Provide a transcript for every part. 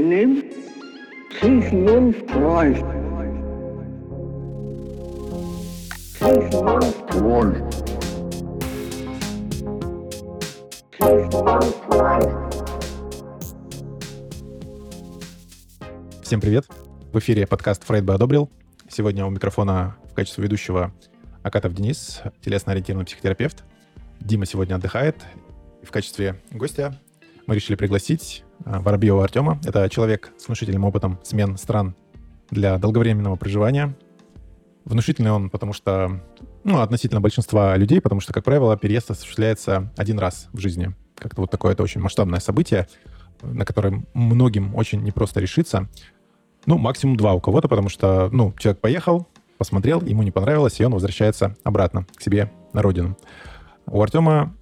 Sigmund Freud. Sigmund Freud. Sigmund Freud. Всем привет! В эфире подкаст «Фрейд бы одобрил». Сегодня у микрофона в качестве ведущего Акатов Денис, телесно-ориентированный психотерапевт. Дима сегодня отдыхает. В качестве гостя мы решили пригласить Воробьева Артема. Это человек с внушительным опытом смен стран для долговременного проживания. Внушительный он, потому что, ну, относительно большинства людей, потому что, как правило, переезд осуществляется один раз в жизни. Как-то вот такое это очень масштабное событие, на которое многим очень непросто решиться. Ну, максимум два у кого-то, потому что, ну, человек поехал, посмотрел, ему не понравилось, и он возвращается обратно к себе на родину. У Артема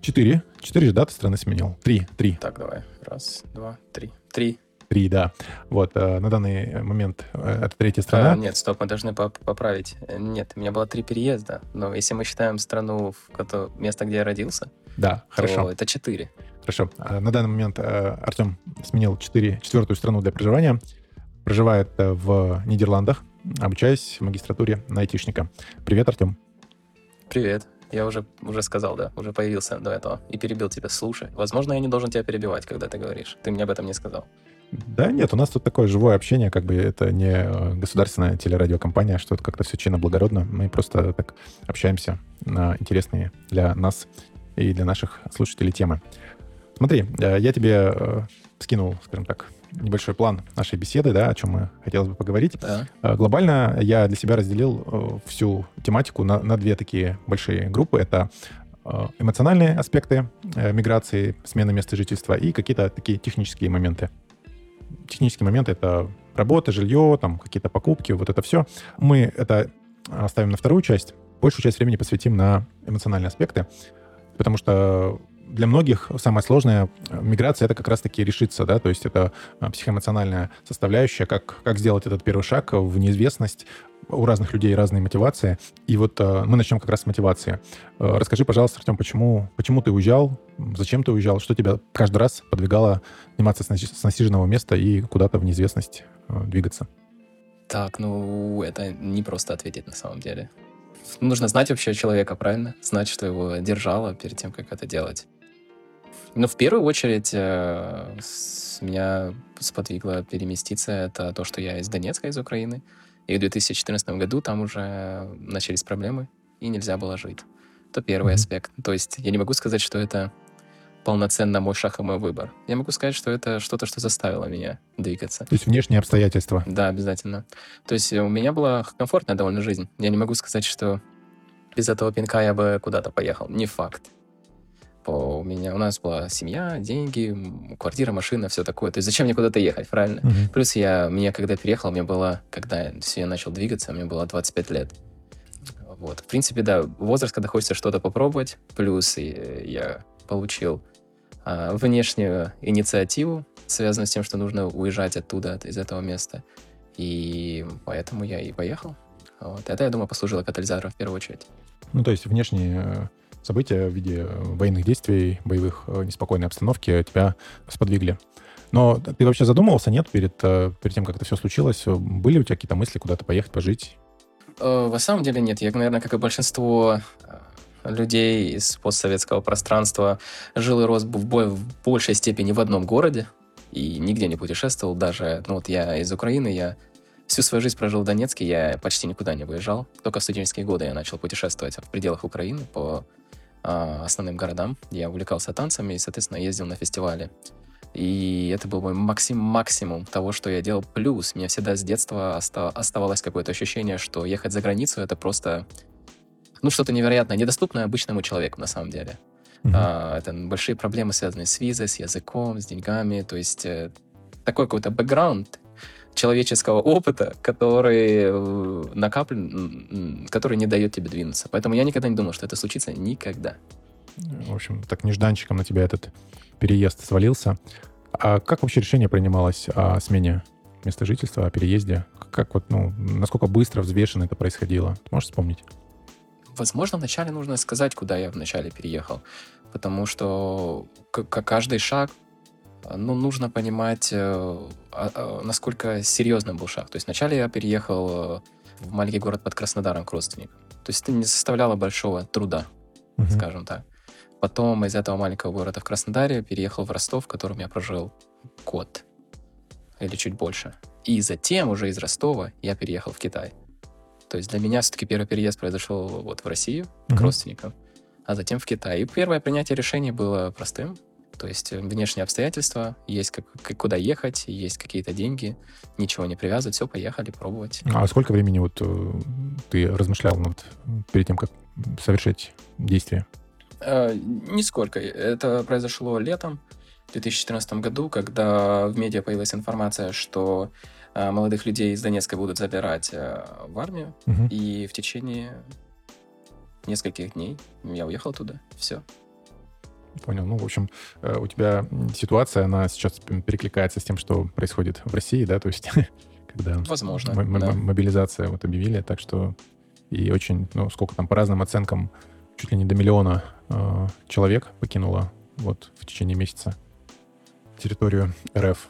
четыре. Четыре же даты страны сменил. Три. Три. Так, давай. Раз, два, три. Три. Три, да. Вот, э, на данный момент э, это третья страна. А, нет, стоп, мы должны поп- поправить. Э, Нет, у меня было три переезда. Но если мы считаем страну, в кото- место, где я родился, Да, то хорошо. это четыре. Хорошо. А, На данный момент э, Артем сменил четыре, четвертую страну для проживания. Проживает э, в Нидерландах, обучаясь в магистратуре на айтишника. Привет, Артем. Привет. Я уже, уже сказал, да, уже появился до этого и перебил тебя. Слушай, возможно, я не должен тебя перебивать, когда ты говоришь. Ты мне об этом не сказал. Да нет, у нас тут такое живое общение, как бы это не э, государственная телерадиокомпания, что это как-то все чинно благородно. Мы просто так общаемся на интересные для нас и для наших слушателей темы. Смотри, э, я тебе э, скинул, скажем так, небольшой план нашей беседы, да, о чем мы хотелось бы поговорить. Да. Э, Глобально я для себя разделил э, всю тематику на, на две такие большие группы. Это э, эмоциональные аспекты миграции, смены места жительства и какие-то такие технические моменты. Технические моменты — это работа, жилье, там какие-то покупки, вот это все. Мы это оставим на вторую часть. Большую часть времени посвятим на эмоциональные аспекты, потому что для многих самое сложное э, миграция это как раз-таки решиться, да, то есть это э, психоэмоциональная составляющая, как, как сделать этот первый шаг в неизвестность. У разных людей разные мотивации. И вот э, мы начнем как раз с мотивации. Расскажи, пожалуйста, Артем, почему, почему ты уезжал, зачем ты уезжал, что тебя каждый раз подвигало сниматься с, наси- с насиженного места и куда-то в неизвестность двигаться? Так, ну, это не просто ответить на самом деле. Нужно знать вообще человека, правильно? Знать, что его держало перед тем, как это делать. Ну, в первую очередь, э, с- меня сподвигло переместиться. Это то, что я из Донецка, из Украины. И в 2014 году там уже начались проблемы, и нельзя было жить. Это первый Мгм. аспект. То есть я не могу сказать, что это полноценно мой шаг и мой выбор. Я могу сказать, что это что-то, что заставило меня двигаться. То есть внешние обстоятельства. Да, обязательно. То есть у меня была комфортная довольно жизнь. Я не могу сказать, что без этого пинка я бы куда-то поехал. Не факт. По- У меня у нас была семья, деньги, квартира, машина, все такое. То есть зачем мне куда-то ехать, правильно? Мгм. Плюс я, мне когда переехал, мне было, когда все, я начал двигаться, мне было 25 лет. Вот. В принципе, да, возраст, когда хочется что-то попробовать. Плюс э, я получил а, внешнюю инициативу, связанную с тем, что нужно уезжать оттуда, от- из этого места. И поэтому я и поехал. Вот. Это, я думаю, послужило катализатором в первую очередь. Ну, то есть внешние э, события в виде э, военных действий, боевых, э, неспокойной обстановки тебя сподвигли. Но ты вообще задумывался, нет, перед, э, перед тем, как это все случилось? Были у тебя какие-то мысли куда-то поехать, пожить? На самом деле нет. Я, наверное, как и большинство людей из постсоветского пространства, жил и рос в, бо- в большей степени в одном городе и нигде не путешествовал. Даже, ну вот я из Украины, я всю свою жизнь прожил в Донецке, я почти никуда не выезжал. Только в студенческие годы я начал путешествовать в пределах Украины по а, основным городам. Я увлекался танцами и, соответственно, ездил на фестивали. И это был мой максим максимум того, что я делал. Плюс, у меня всегда с детства оста- оставалось какое-то ощущение, что ехать за границу это просто ну, что-то невероятное, недоступное обычному человеку на самом деле. Мгм. А, это большие проблемы, связанные с визой, с языком, с деньгами. То есть э, такой какой-то бэкграунд человеческого опыта, который э, накаплен, который не дает тебе двинуться. Поэтому я никогда не думал, что это случится никогда. В общем, так нежданчиком на тебя этот переезд свалился. А как вообще решение принималось о смене места жительства, о переезде? Как вот, ну, насколько быстро, взвешенно это происходило? Ты можешь вспомнить? Возможно, вначале нужно сказать, куда я вначале переехал. Потому что каждый шаг ну, нужно понимать, э, а- а, насколько серьезным был шаг. То есть вначале я переехал э, в маленький город под Краснодаром к родственникам. То есть это не составляло большого труда, Мгм. скажем так. Потом из этого маленького города в Краснодаре переехал в Ростов, в котором я прожил год или чуть больше. И затем уже из Ростова я переехал в Китай. То есть для меня все-таки первый переезд произошел вот в Россию к Мгм. родственникам, а затем в Китай. И первое принятие решения было простым. То есть э, внешние обстоятельства, есть как, как- куда ехать, есть какие-то деньги, ничего не привязывать, все, поехали пробовать. А сколько времени вот э, ты размышлял над перед тем, как совершить действие? Э, Нисколько. Это произошло летом 2014 году, когда в медиа появилась информация, что э, молодых людей из Донецка будут забирать э, в армию, Мгм. и в течение нескольких дней я уехал туда. Все. Понял. Ну, в общем, э, у тебя ситуация, она сейчас перекликается с тем, что происходит в России, да, то есть когда Возможно, м- да. мобилизация вот объявили, так что и очень, ну, сколько там по разным оценкам, чуть ли не до миллиона э, человек покинуло вот в течение месяца территорию РФ.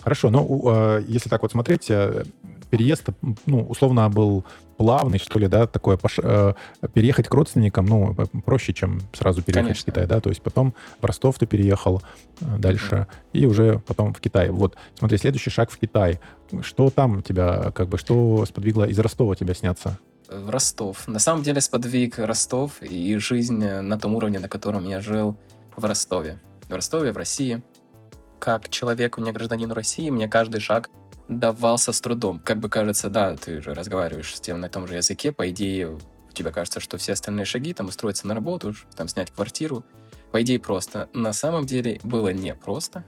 Хорошо, но у, э, если так вот смотреть, э, переезд, ну, условно был плавный, что ли, да, такое, пош- э, переехать к родственникам, ну, проще, чем сразу переехать Конечно. в Китай, да, то есть потом в Ростов ты переехал э, дальше, и уже потом в Китай. Вот, смотри, следующий шаг в Китай. Что там тебя, как бы, что сподвигло из Ростова тебя сняться? В Ростов. На самом деле сподвиг Ростов и жизнь э, на том уровне, на котором я жил в Ростове. В Ростове, в России. Как человеку, не гражданину России, мне каждый шаг давался с трудом. Как бы кажется, да, ты же разговариваешь с тем на том же языке, по идее, тебе кажется, что все остальные шаги, там, устроиться на работу, там, снять квартиру, по идее, просто. На самом деле было непросто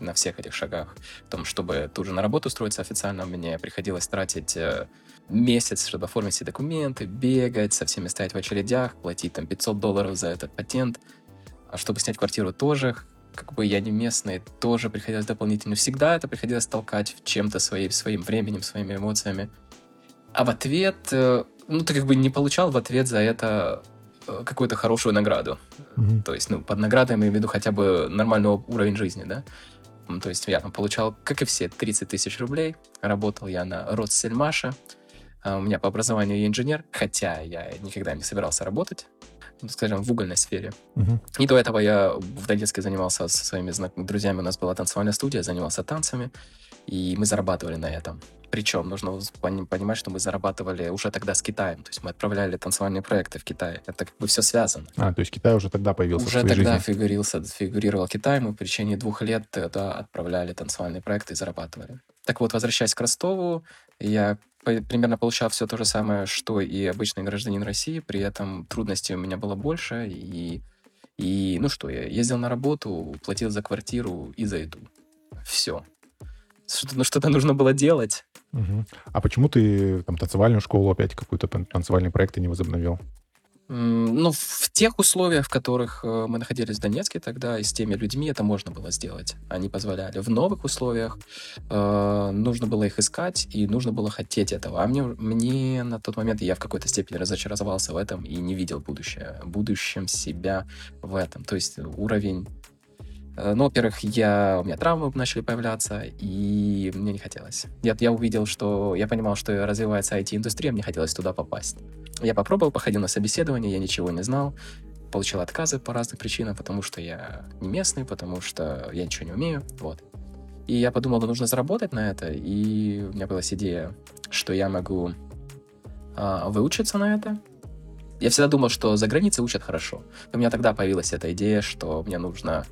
на всех этих шагах. В том, чтобы тут же на работу устроиться официально, мне приходилось тратить э, месяц, чтобы оформить все документы, бегать, со всеми стоять в очередях, платить там 500 долларов за этот патент. А чтобы снять квартиру тоже, как бы я не местный, тоже приходилось дополнительно. Всегда это приходилось толкать чем-то своим, своим временем, своими эмоциями. А в ответ, э, ну, ты как бы не получал в ответ за это э, какую-то хорошую награду. Мгм. То есть, ну, под наградой я имею в виду хотя бы нормальный уровень жизни, да? То есть я там получал, как и все, 30 тысяч рублей. Работал я на Ростсельмаше. А У меня по образованию я инженер, хотя я никогда не собирался работать, скажем, в угольной сфере. Мгм. И до этого я в Донецке занимался со своими друзьями, у нас была танцевальная студия, занимался танцами, и мы зарабатывали на этом. Причем нужно понимать, что мы зарабатывали уже тогда с Китаем, то есть мы отправляли танцевальные проекты в Китай. Это как бы все связано. А, то есть Китай уже тогда появился Уже в твоей тогда жизни. фигурился, фигурировал Китай, мы в течение двух лет тогда отправляли танцевальные проекты и зарабатывали. Так вот, возвращаясь к Ростову, я примерно получал все то же самое, что и обычный гражданин России, при этом трудностей у меня было больше, и, и ну что, я ездил на работу, платил за квартиру и за еду. Все. Что-то, ну, что-то нужно было делать. Мгм. А почему ты там танцевальную школу опять какой-то тан- танцевальный проект ты не возобновил? Ну, в тех условиях, в которых э, мы находились в Донецке тогда, и с теми людьми это можно было сделать. Они позволяли. В новых условиях э, нужно было их искать, и нужно было хотеть этого. А мне, мне на тот момент я в какой-то степени разочаровался в этом и не видел будущее, будущем себя в этом. То есть уровень... э, Ну, во-первых, я, у меня травмы начали появляться, и мне не хотелось. Я, я увидел, что... Я понимал, что развивается IT-индустрия, мне хотелось туда попасть. Я попробовал, походил на собеседование, я ничего не знал, получил отказы по разным причинам, потому что я не местный, потому что я ничего не умею, вот. И я подумал, да нужно заработать на это, и у меня была идея, что я могу а, выучиться на это. Я всегда думал, что за границей учат хорошо. У меня тогда появилась эта идея, что мне нужно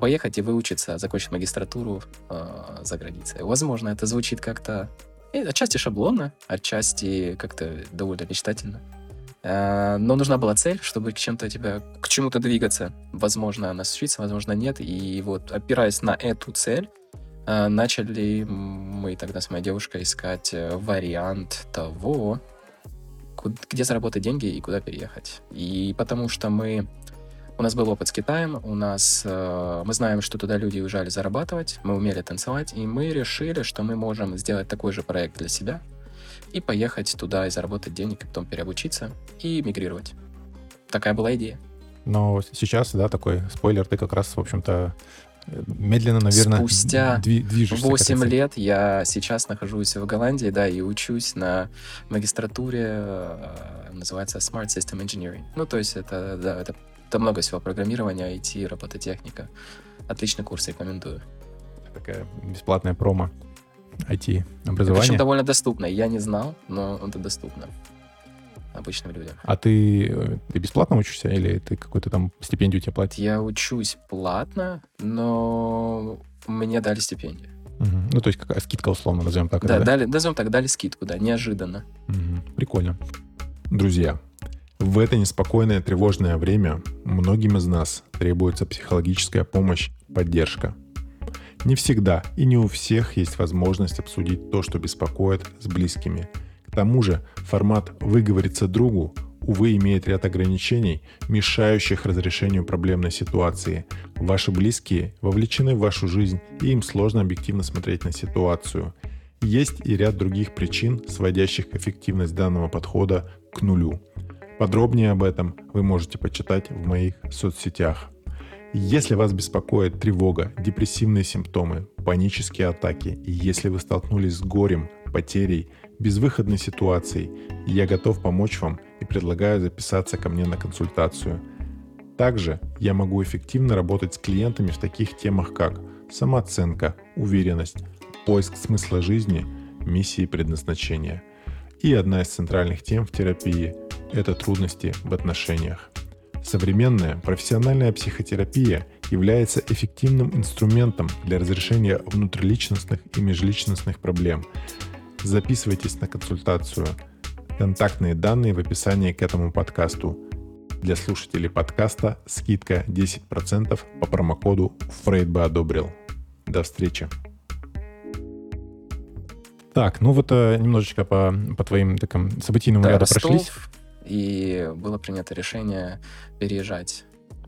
поехать и выучиться, закончить магистратуру а, за границей. Возможно, это звучит как-то отчасти шаблонно, отчасти как-то довольно мечтательно. Э, Но нужна была цель, чтобы к чем-то тебя, к чему-то двигаться. Возможно, она осуществится, возможно, нет. И вот, опираясь на эту цель, э, начали мы тогда с моей девушкой искать э, вариант того, где заработать деньги и куда переехать. И потому что мы... У нас был опыт с Китаем, у нас... э, мы знаем, что туда люди уезжали зарабатывать, мы умели танцевать, и мы решили, что мы можем сделать такой же проект для себя и поехать туда и заработать денег, и потом переобучиться и мигрировать. Такая была идея. Но сейчас, да, такой спойлер, ты как раз, в общем-то, медленно, наверное, Спустя дви- движешься. к этой 8 цели. лет я сейчас нахожусь в Голландии, да, и учусь на магистратуре, э, называется Smart System Engineering. Ну, то есть это, да, это, это много всего, программирование, IT, робототехника. Отличный курс, рекомендую. Такая бесплатная промо Причем IT-образование. довольно доступно. Я не знал, но это доступно обычным людям. А ты, э, ты бесплатно учишься или ты какую-то там стипендию тебе платят? Я учусь платно, но мне дали стипендию. Мгм. Ну, то есть какая скидка, условно, назовем так. Да, это, дали, назовем так, дали скидку, да, неожиданно. Мгм. Прикольно. Друзья, в это неспокойное тревожное время многим из нас требуется психологическая помощь, поддержка. Не всегда и не у всех есть возможность обсудить то, что беспокоит с близкими. К тому же формат «выговориться другу» увы, имеет ряд ограничений, мешающих разрешению проблемной ситуации. Ваши близкие вовлечены в вашу жизнь, и им сложно объективно смотреть на ситуацию. Есть и ряд других причин, сводящих эффективность данного подхода к нулю. Подробнее об этом вы можете почитать в моих соцсетях. Если вас беспокоит тревога, депрессивные симптомы, панические атаки, и если вы столкнулись с горем, потерей, безвыходной ситуацией, я готов помочь вам и предлагаю записаться ко мне на консультацию. Также я могу эффективно работать с клиентами в таких темах, как самооценка, уверенность, поиск смысла жизни, миссии и предназначения. И одна из центральных тем в терапии – это трудности в отношениях. Современная профессиональная психотерапия является эффективным инструментом для разрешения внутриличностных и межличностных проблем. Записывайтесь на консультацию. Контактные данные в описании к этому подкасту. Для слушателей подкаста скидка 10% по промокоду Фрейд бы одобрил. До встречи. Так, ну вот э, немножечко по, по твоим таким событийным Да, ряду Ростов, прошлись и было принято решение переезжать.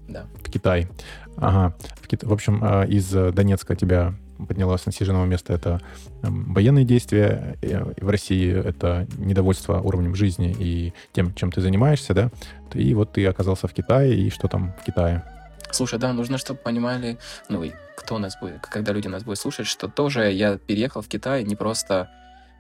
Да. в Китай. Ага. В, Кит- в общем, э, из э, Донецка тебя поднялось с насиженного места это военные действия, э, в России это недовольство уровнем жизни и тем, чем ты занимаешься, да? И вот ты оказался в Китае, и что там в Китае? Слушай, да, нужно, чтобы понимали, ну и кто нас будет, когда люди нас будут слушать, что тоже я переехал в Китай не просто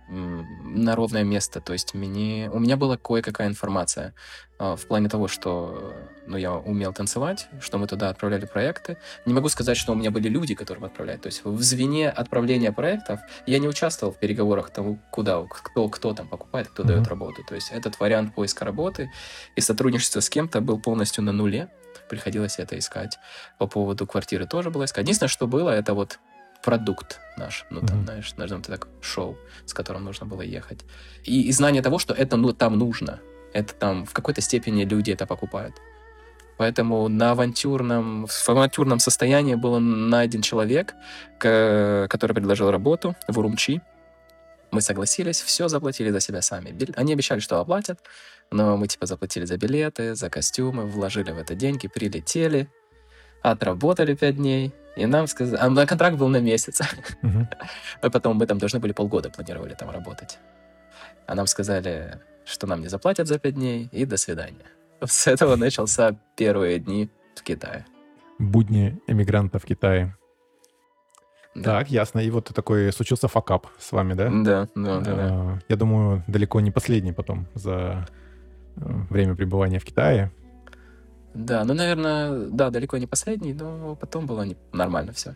на ровное место, то есть мне, у меня была кое-какая информация а, в плане того, что ну, я умел танцевать, что мы туда отправляли проекты. Не могу сказать, что у меня были люди, которые отправляют. То есть в звене отправления проектов я не участвовал в переговорах того, куда, кто, кто там покупает, кто Мгм. дает работу. То есть этот вариант поиска работы и сотрудничества с кем-то был полностью на нуле. Приходилось это искать. По поводу квартиры тоже было искать. Единственное, что было, это вот продукт наш, ну там, Мгм. знаешь, назовем это так, шоу, с которым нужно было ехать. И, и знание того, что это ну, там нужно. Это там в какой-то степени люди это покупают. Поэтому на авантюрном, в авантюрном состоянии был найден человек, к- который предложил работу в Урумчи. Мы согласились, все заплатили за себя сами. Они обещали, что оплатят, но мы типа заплатили за билеты, за костюмы, вложили в это деньги, прилетели, отработали пять дней, и нам сказали... А контракт был на месяц. Мгм. А потом мы там должны были полгода планировали там работать. А нам сказали, что нам не заплатят за пять дней, и до свидания. С этого начался первые дни в Китае. Будни эмигранта в Китае. Да. Так, ясно. И вот такой случился факап с вами, да? Да, да, да, да. Э, Я думаю, далеко не последний потом за э, время пребывания в Китае. Да, ну, наверное, да, далеко не последний, но потом было не... нормально все.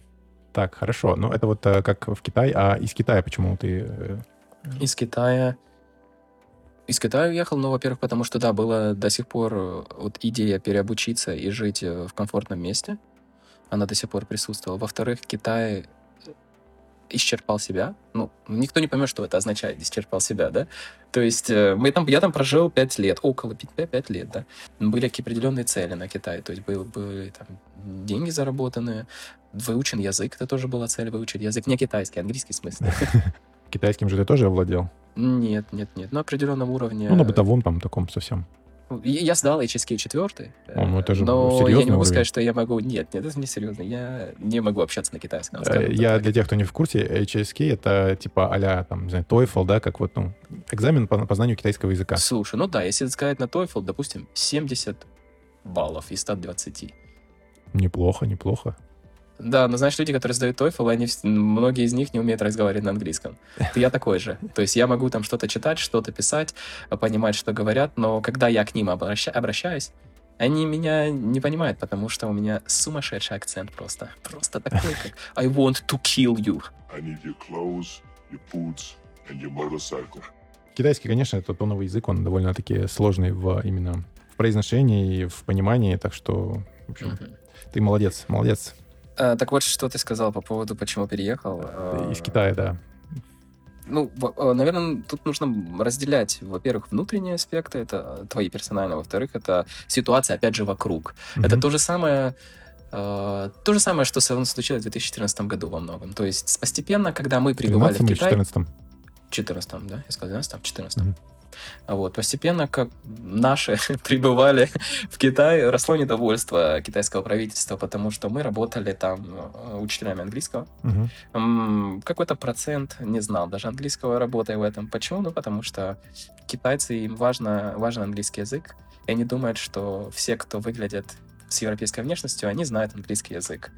Так, хорошо. Ну, это вот э, как в Китае. А из Китая почему ты... э, Из Китая... Из Китая уехал, ну, во-первых, потому что, да, была до сих пор э, вот идея переобучиться и жить э, в комфортном месте. Она до сих пор присутствовала. Во-вторых, Китай исчерпал себя. Ну, никто не поймет, что это означает, исчерпал себя, да? То есть э, мы там, я там прожил пять лет, около пяти пять лет, да. Были какие определенные цели на Китай, то есть был, были там деньги заработанные, выучен язык, это тоже была цель выучить язык, не китайский, английский в смысле. Китайским же ты тоже овладел? Нет, нет, нет, на определенном уровне. Ну, на бытовом там таком совсем. Я сдал HSK 4, О, ну это же но я не могу уровень. сказать, что я могу... Нет, нет, это не серьезно. Я не могу общаться на китайском. Э, Я так. для тех, кто не в курсе, HSK это типа а там, не знаю, TOEFL, да, как вот, ну, экзамен по, по знанию китайского языка. Слушай, ну да, если сказать на TOEFL, допустим, 70 баллов из 120. Неплохо, неплохо. Да, но знаешь, люди, которые сдают TOEFL, они, многие из них не умеют разговаривать на английском. Я такой же. То есть я могу там что-то читать, что-то писать, э, понимать, что говорят, но когда я к ним обраща- обращаюсь, они меня не понимают, потому что у меня сумасшедший акцент просто. Просто такой, как I want to kill you. I need your clothes, your boots, and your motorcycle. Китайский, конечно, это тоновый язык, он довольно-таки сложный в именно в произношении и в понимании, так что, в общем, Мгм. ты молодец, молодец. Э, Так вот, что ты сказал по поводу, почему переехал. Э, Из Китая, да. Ну, наверное, тут нужно разделять, во-первых, внутренние аспекты, это твои персональные, во-вторых, это ситуация, опять же, вокруг. Это Мгм. то же самое, э, то же самое, что случилось в 2014 году во многом. То есть постепенно, когда мы прибывали в 13 или Китай... 14 В 14 да? Я сказал 12 14 Мгм. Вот, постепенно, как наши прибывали в Китай, росло недовольство китайского правительства, потому что мы работали там э, учителями английского. М, Какой-то процент не знал даже английского, работая в этом. Почему? Ну, потому что китайцы, им важно, важен английский язык, и они думают, что все, кто выглядят с европейской внешностью, они знают английский язык.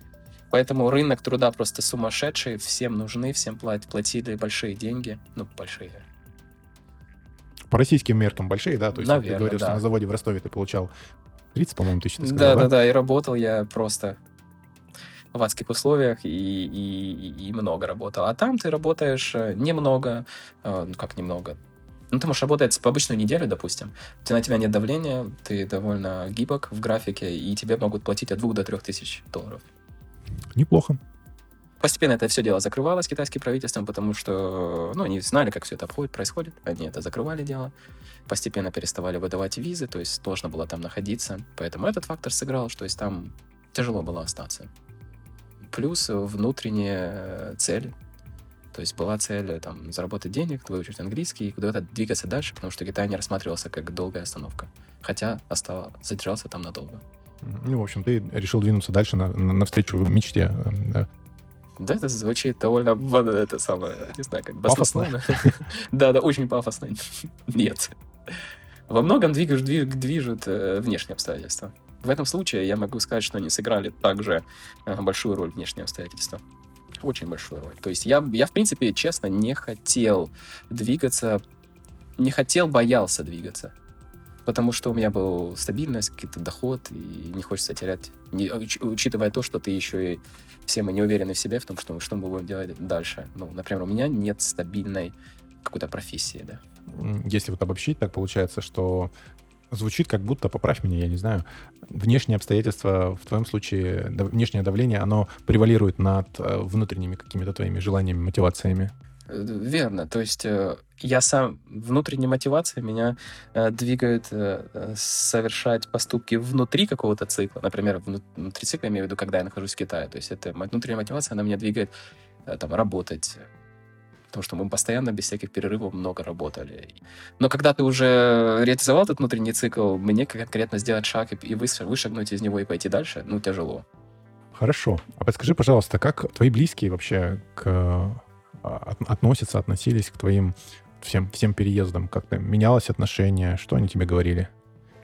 Поэтому рынок труда просто сумасшедший, всем нужны, всем плат- платили большие деньги, ну, большие, По российским меркам большие, да? То есть вот ты говорил, что да. на заводе в Ростове ты получал 30, по-моему, тысяч, ты сказал, Да, да, да, и работал я просто в адских условиях и, и, и- и много работал. А там ты работаешь э, немного, э, ну как немного, ну ты можешь работать по обычную неделю, допустим, Ты- на тебя нет давления, ты довольно гибок в графике, и тебе могут платить от 2 до 3 тысяч долларов. Неплохо. Постепенно это все дело закрывалось китайским правительством, потому что, ну, они знали, как все это обходит, происходит. Они это закрывали дело. Постепенно переставали выдавать визы, то есть сложно было там находиться. Поэтому этот фактор сыграл, что есть там тяжело было остаться. Плюс внутренние э, цели. То есть была цель э, там, заработать денег, выучить английский и куда-то двигаться дальше, потому что Китай не рассматривался как долгая остановка. Хотя остал, задержался там надолго. Ну, в общем, ты решил двинуться дальше на, на- навстречу мечте. Да. Это звучит довольно, это самое, не знаю, как Пафосно? Да, да, очень пафосно. Нет. Во многом движут, движут э, внешние обстоятельства. В этом случае я могу сказать, что они сыграли также э, большую роль внешние обстоятельства. Очень большую роль. То есть я, я, в принципе, честно, не хотел двигаться, не хотел, боялся двигаться. Потому что у меня был стабильность, какой-то доход, и не хочется терять. Не- уч- учитывая то, что ты еще и все мы не уверены в себе, в том, что, что мы будем делать дальше. Ну, например, у меня нет стабильной какой-то профессии, да. Если вот обобщить, так получается, что звучит как будто, поправь меня, я не знаю, внешние обстоятельства, в твоем случае внешнее давление, оно превалирует над э, внутренними какими-то твоими желаниями, мотивациями. Верно. То есть э, я сам, внутренняя мотивация меня э, двигает э, совершать поступки внутри какого-то цикла. Например, вну- внутри цикла, я имею в виду, когда я нахожусь в Китае. То есть это внутренняя мотивация, она меня двигает там, работать. Потому что мы постоянно без всяких перерывов много работали. Но когда ты уже реализовал этот внутренний цикл, мне конкретно сделать шаг и, вышагнуть из него и пойти дальше, ну, тяжело. Хорошо. А подскажи, пожалуйста, как твои близкие вообще к, относятся, относились к твоим всем, всем переездам? Как-то менялось отношение? Что они тебе говорили?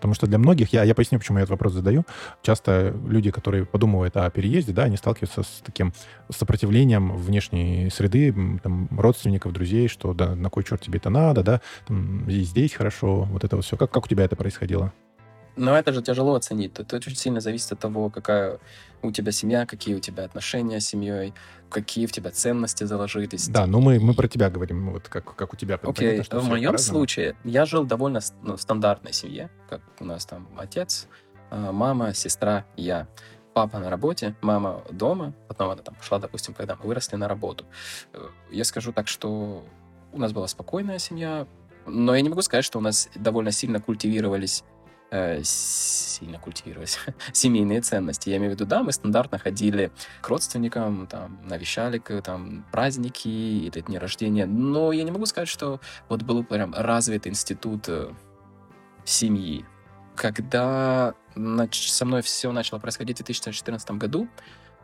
Потому что для многих, я, я поясню, почему я этот вопрос задаю, часто люди, которые подумывают о переезде, да, они сталкиваются с таким сопротивлением внешней среды, там, родственников, друзей, что да, на кой черт тебе это надо, да, там, здесь хорошо, вот это вот все. Как, как у тебя это происходило? Но это же тяжело оценить. Это очень сильно зависит от того, какая у тебя семья, какие у тебя отношения с семьей, какие в тебя ценности заложились. Да, ну мы, мы про тебя говорим, вот как, как у тебя. Окей, в моем случае я жил довольно ну, стандартной семье, как у нас там отец, а, мама, сестра, я. Папа на работе, мама дома, потом она там пошла, допустим, когда мы выросли на работу. Э, Я скажу так, что у нас была спокойная семья, но я не могу сказать, что у нас довольно сильно культивировались э, сильно культивировались семейные ценности. Я имею в виду, да, мы стандартно ходили к родственникам, там, навещали там, праздники или дни рождения, но я не могу сказать, что вот был прям развит институт э, семьи. Когда со мной все начало происходить в 2014 году,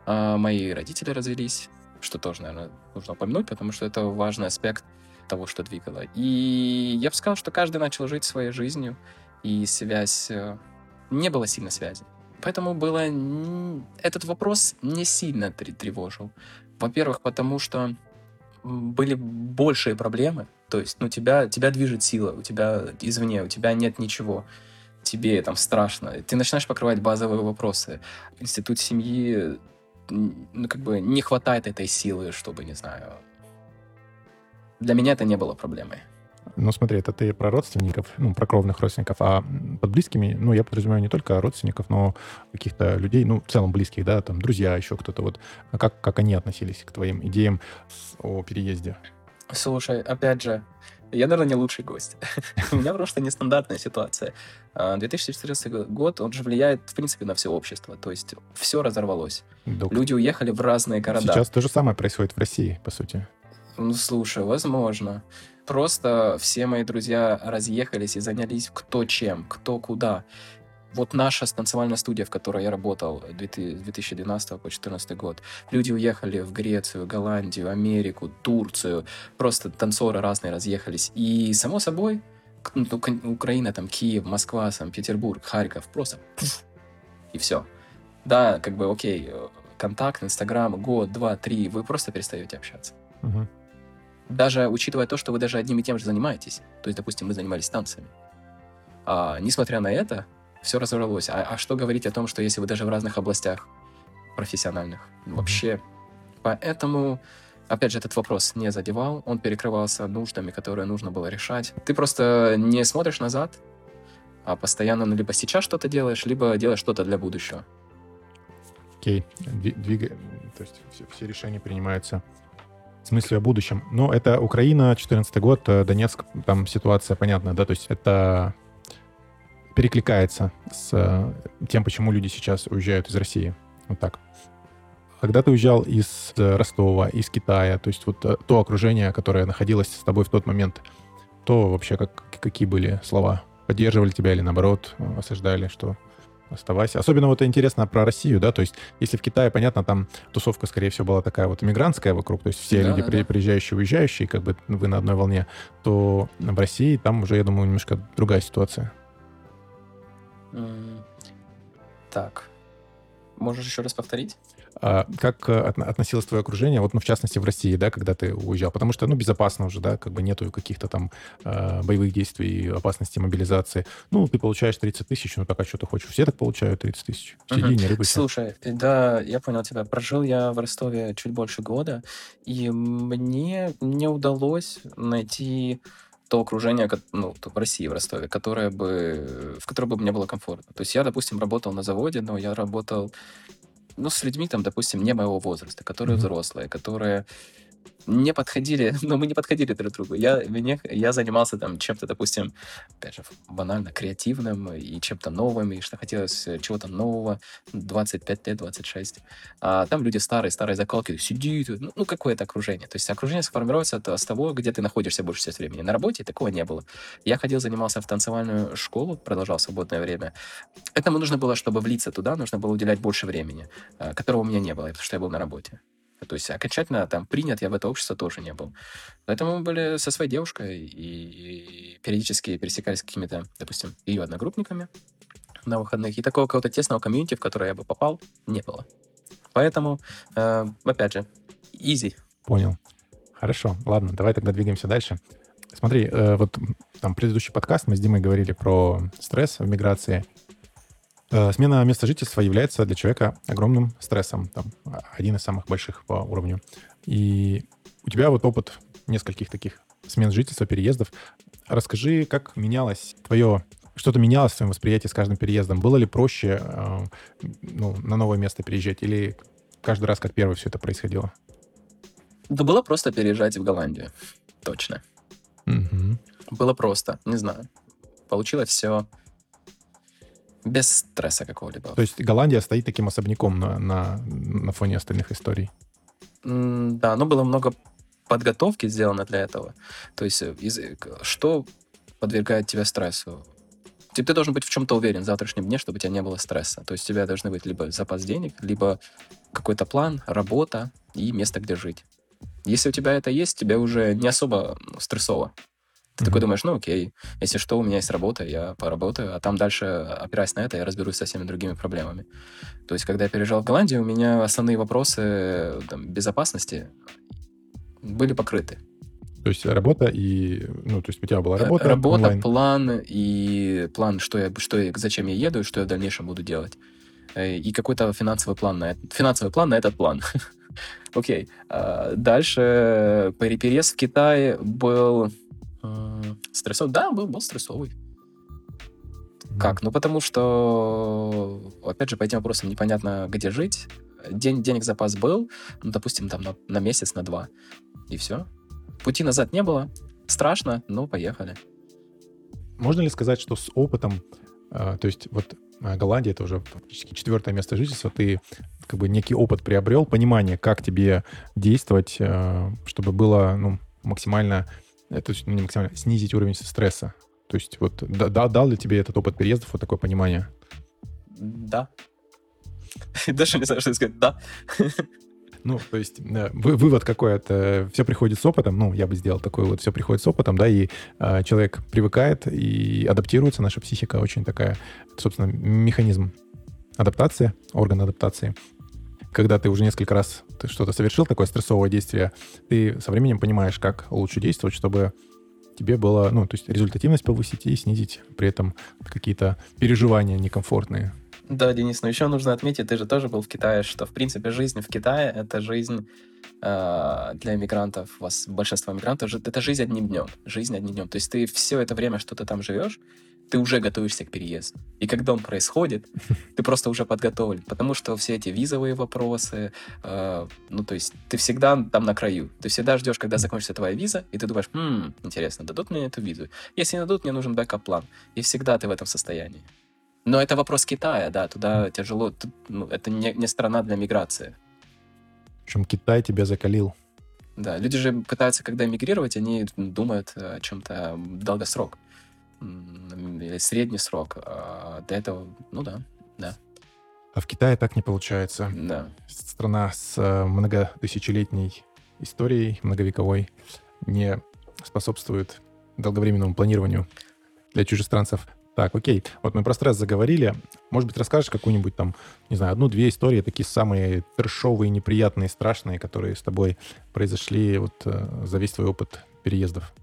а, мои родители развелись, что тоже, наверное, нужно упомянуть, потому что это важный аспект того, что двигало. И я бы сказал, что каждый начал жить своей жизнью, и связь... э, Не было сильной связи. Поэтому было... Этот вопрос не сильно тр- тревожил. Во-первых, потому что были большие проблемы. То есть, ну, тебя, тебя движет сила, у тебя извне, у тебя нет ничего. Тебе там страшно. Ты начинаешь покрывать базовые вопросы. Институт семьи, ну, как бы не хватает этой силы, чтобы, не знаю... Для меня это не было проблемой. Ну, смотри, это ты про родственников, ну, про кровных родственников, а под близкими, ну, я подразумеваю не только родственников, но каких-то людей, ну, в целом близких, да, там, друзья, еще кто-то, вот, а как, как они относились к твоим идеям о переезде? Слушай, опять же, я, наверное, не лучший гость. У меня просто нестандартная ситуация. А, 2014 год, он же влияет, в принципе, на все общество. То есть все разорвалось. Люди уехали в разные города. Сейчас то же самое происходит в России, по сути. Ну, слушай, возможно. Просто все мои друзья разъехались и занялись кто чем, кто куда. Вот наша танцевальная студия, в которой я работал 2000 с 2012 по 2014 год, люди уехали в Грецию, Голландию, Америку, Турцию. Просто танцоры разные разъехались. И, само собой, ну, Украина, там, Киев, Москва, Санкт-Петербург, Харьков, просто пф, и все. Да, как бы, окей, э, контакт, Инстаграм, год, два, три, вы просто перестаете общаться Мгм. Даже учитывая то, что вы даже одним и тем же занимаетесь, то есть, допустим, мы занимались танцами, а, несмотря на это, все разорвалось. А, а что говорить о том, что если вы даже в разных областях профессиональных? Вообще. Поэтому, опять же, этот вопрос не задевал, он перекрывался нуждами, которые нужно было решать. Ты просто не смотришь назад, а постоянно ну, либо сейчас что-то делаешь, либо делаешь что-то для будущего. Окей, Дви- двига- То есть все, все решения принимаются с мыслью о будущем. Но это Украина, 14 год, э, Донецк, там ситуация понятная, да, то есть это перекликается с э, тем, почему люди сейчас уезжают из России. Вот так. Когда ты уезжал из э, Ростова, из Китая, то есть вот то окружение, которое находилось с тобой в тот момент, то вообще как, какие были слова? Поддерживали тебя или наоборот осаждали, что оставайся. Особенно вот интересно про Россию, да, то есть если в Китае, понятно, там тусовка, скорее всего, была такая вот иммигрантская вокруг, то есть все Да, люди да, при- да. приезжающие, уезжающие, как бы вы на одной волне, то в России там уже, я думаю, немножко другая ситуация. Так. Можешь еще раз повторить? А как э, отно- относилось твое окружение, вот, ну, в частности, в России, да, когда ты уезжал? Потому что, ну, безопасно уже, да, как бы нету каких-то там э, боевых действий, опасности мобилизации. Ну, ты получаешь 30 тысяч, ну, так, а что ты хочешь? Все так получают 30 тысяч. Сиди, Мгм. не рыбайся. Слушай, да, я понял тебя. Прожил я в Ростове чуть больше года, и мне не удалось найти то окружение, ну, в России, в Ростове, которое бы, в котором бы мне было комфортно. То есть я, допустим, работал на заводе, но я работал, ну, с людьми, там, допустим, не моего возраста, которые Мгм. взрослые, которые не подходили, но мы не подходили друг другу. Я, мне, я занимался там чем-то, допустим, опять же, банально креативным и чем-то новым, и что хотелось э, чего-то нового, 25 лет, 26. А там люди старые, старые закалки, сиди, ты, ну, ну, какое-то окружение. То есть окружение сформируется от, с того, где ты находишься большую часть времени. На работе такого не было. Я ходил, занимался в танцевальную школу, продолжал свободное время. Этому нужно было, чтобы влиться туда, нужно было уделять больше времени, э, которого у меня не было, потому что я был на работе. То есть окончательно там принят я в это общество тоже не был. Поэтому мы были со своей девушкой и, и периодически пересекались с какими-то, допустим, ее одногруппниками на выходных. И такого какого-то тесного комьюнити, в которое я бы попал, не было. Поэтому, э, опять же, easy. Понял. Хорошо, ладно, давай тогда двигаемся дальше. Смотри, э, вот там предыдущий подкаст мы с Димой говорили про стресс в миграции. Э, Смена места жительства является для человека огромным стрессом, там, один из самых больших по уровню. И у тебя вот опыт нескольких таких смен жительства, переездов. Расскажи, как менялось твое, что-то менялось в твоем восприятии с каждым переездом? Было ли проще э, ну, на новое место переезжать или каждый раз как первый все это происходило? Да было просто переезжать в Голландию. Точно. Мгм. Было просто, не знаю. Получилось все без стресса какого-либо. То есть Голландия стоит таким особняком на, на, на фоне остальных историй. М, Да, но было много подготовки сделано для этого. То есть э, из- э, что подвергает тебя стрессу? Ты, ты должен быть в чем-то уверен в завтрашнем дне, чтобы у тебя не было стресса. То есть у тебя должны быть либо запас денег, либо какой-то план, работа и место, где жить. Если у тебя это есть, тебе уже не особо стрессово. Ты такой думаешь, ну окей, если что, у меня есть работа, я поработаю, а там дальше, опираясь на это, я разберусь со всеми другими проблемами. То есть, когда я переезжал в Голландию, у меня основные вопросы там, безопасности были покрыты. То есть работа и... Ну, то есть у тебя была Э, работа, Работа, онлайн. план и план, что я, что я, зачем я еду и что я в дальнейшем буду делать. Э, И какой-то финансовый план на финансовый план на этот план. Окей. А, Дальше пере- переезд в Китай был стрессовый. Да, был, был стрессовый. Как? Ну, потому что, опять же, по этим вопросам непонятно, где жить. День, денег запас был, ну, допустим, там на, на месяц, на два. И все. Пути назад не было. Страшно, но поехали. Можно ли сказать, что с опытом, э, то есть вот э, Голландия это уже фактически четвертое место жительства, ты как бы некий опыт приобрел, понимание, как тебе действовать, э, чтобы было ну, максимально, э, то есть ну, не максимально, снизить уровень стресса. То есть вот да- да- дал ли тебе этот опыт переездов вот такое понимание? Да. Даже не знаю, что сказать. Да. Ну, то есть э, вы- вывод какой это все приходит с опытом, ну, я бы сделал такой вот, все приходит с опытом, да, и э, человек привыкает и адаптируется, наша психика очень такая, собственно, механизм адаптации, орган адаптации. Когда ты уже несколько раз что-то совершил, такое стрессовое действие, ты со временем понимаешь, как лучше действовать, чтобы тебе было, ну, то есть результативность повысить и снизить при этом какие-то переживания некомфортные. Да, Денис, но еще нужно отметить, ты же тоже был в Китае, что, в принципе, жизнь в Китае — это жизнь э, для мигрантов, у вас большинство мигрантов, это жизнь одним днем, жизнь одним днем. То есть ты все это время, что ты там живешь, ты уже готовишься к переезду. И когда он происходит, ты просто уже подготовлен, потому что все эти визовые вопросы, э, ну, то есть ты всегда там на краю. Ты всегда ждешь, когда закончится твоя виза, и ты думаешь, «М, интересно, дадут мне эту визу? Если не дадут, мне нужен backup-план. И всегда ты в этом состоянии. Но это вопрос Китая, да, туда тяжело, тут, ну, это не, не страна для миграции. Причем Китай тебя закалил. Да, люди же пытаются, когда мигрировать, они думают о чем-то долгосрок средний срок. А для этого, ну да, да, А в Китае так не получается. да. страна с э, многотысячелетней историей, многовековой, не способствует долговременному планированию для чужестранцев. Так, окей. Вот мы про стресс заговорили. Может быть, расскажешь какую-нибудь там, не знаю, одну-две истории, такие самые трешовые, неприятные, страшные, которые с тобой произошли вот э, за весь твой опыт переездов?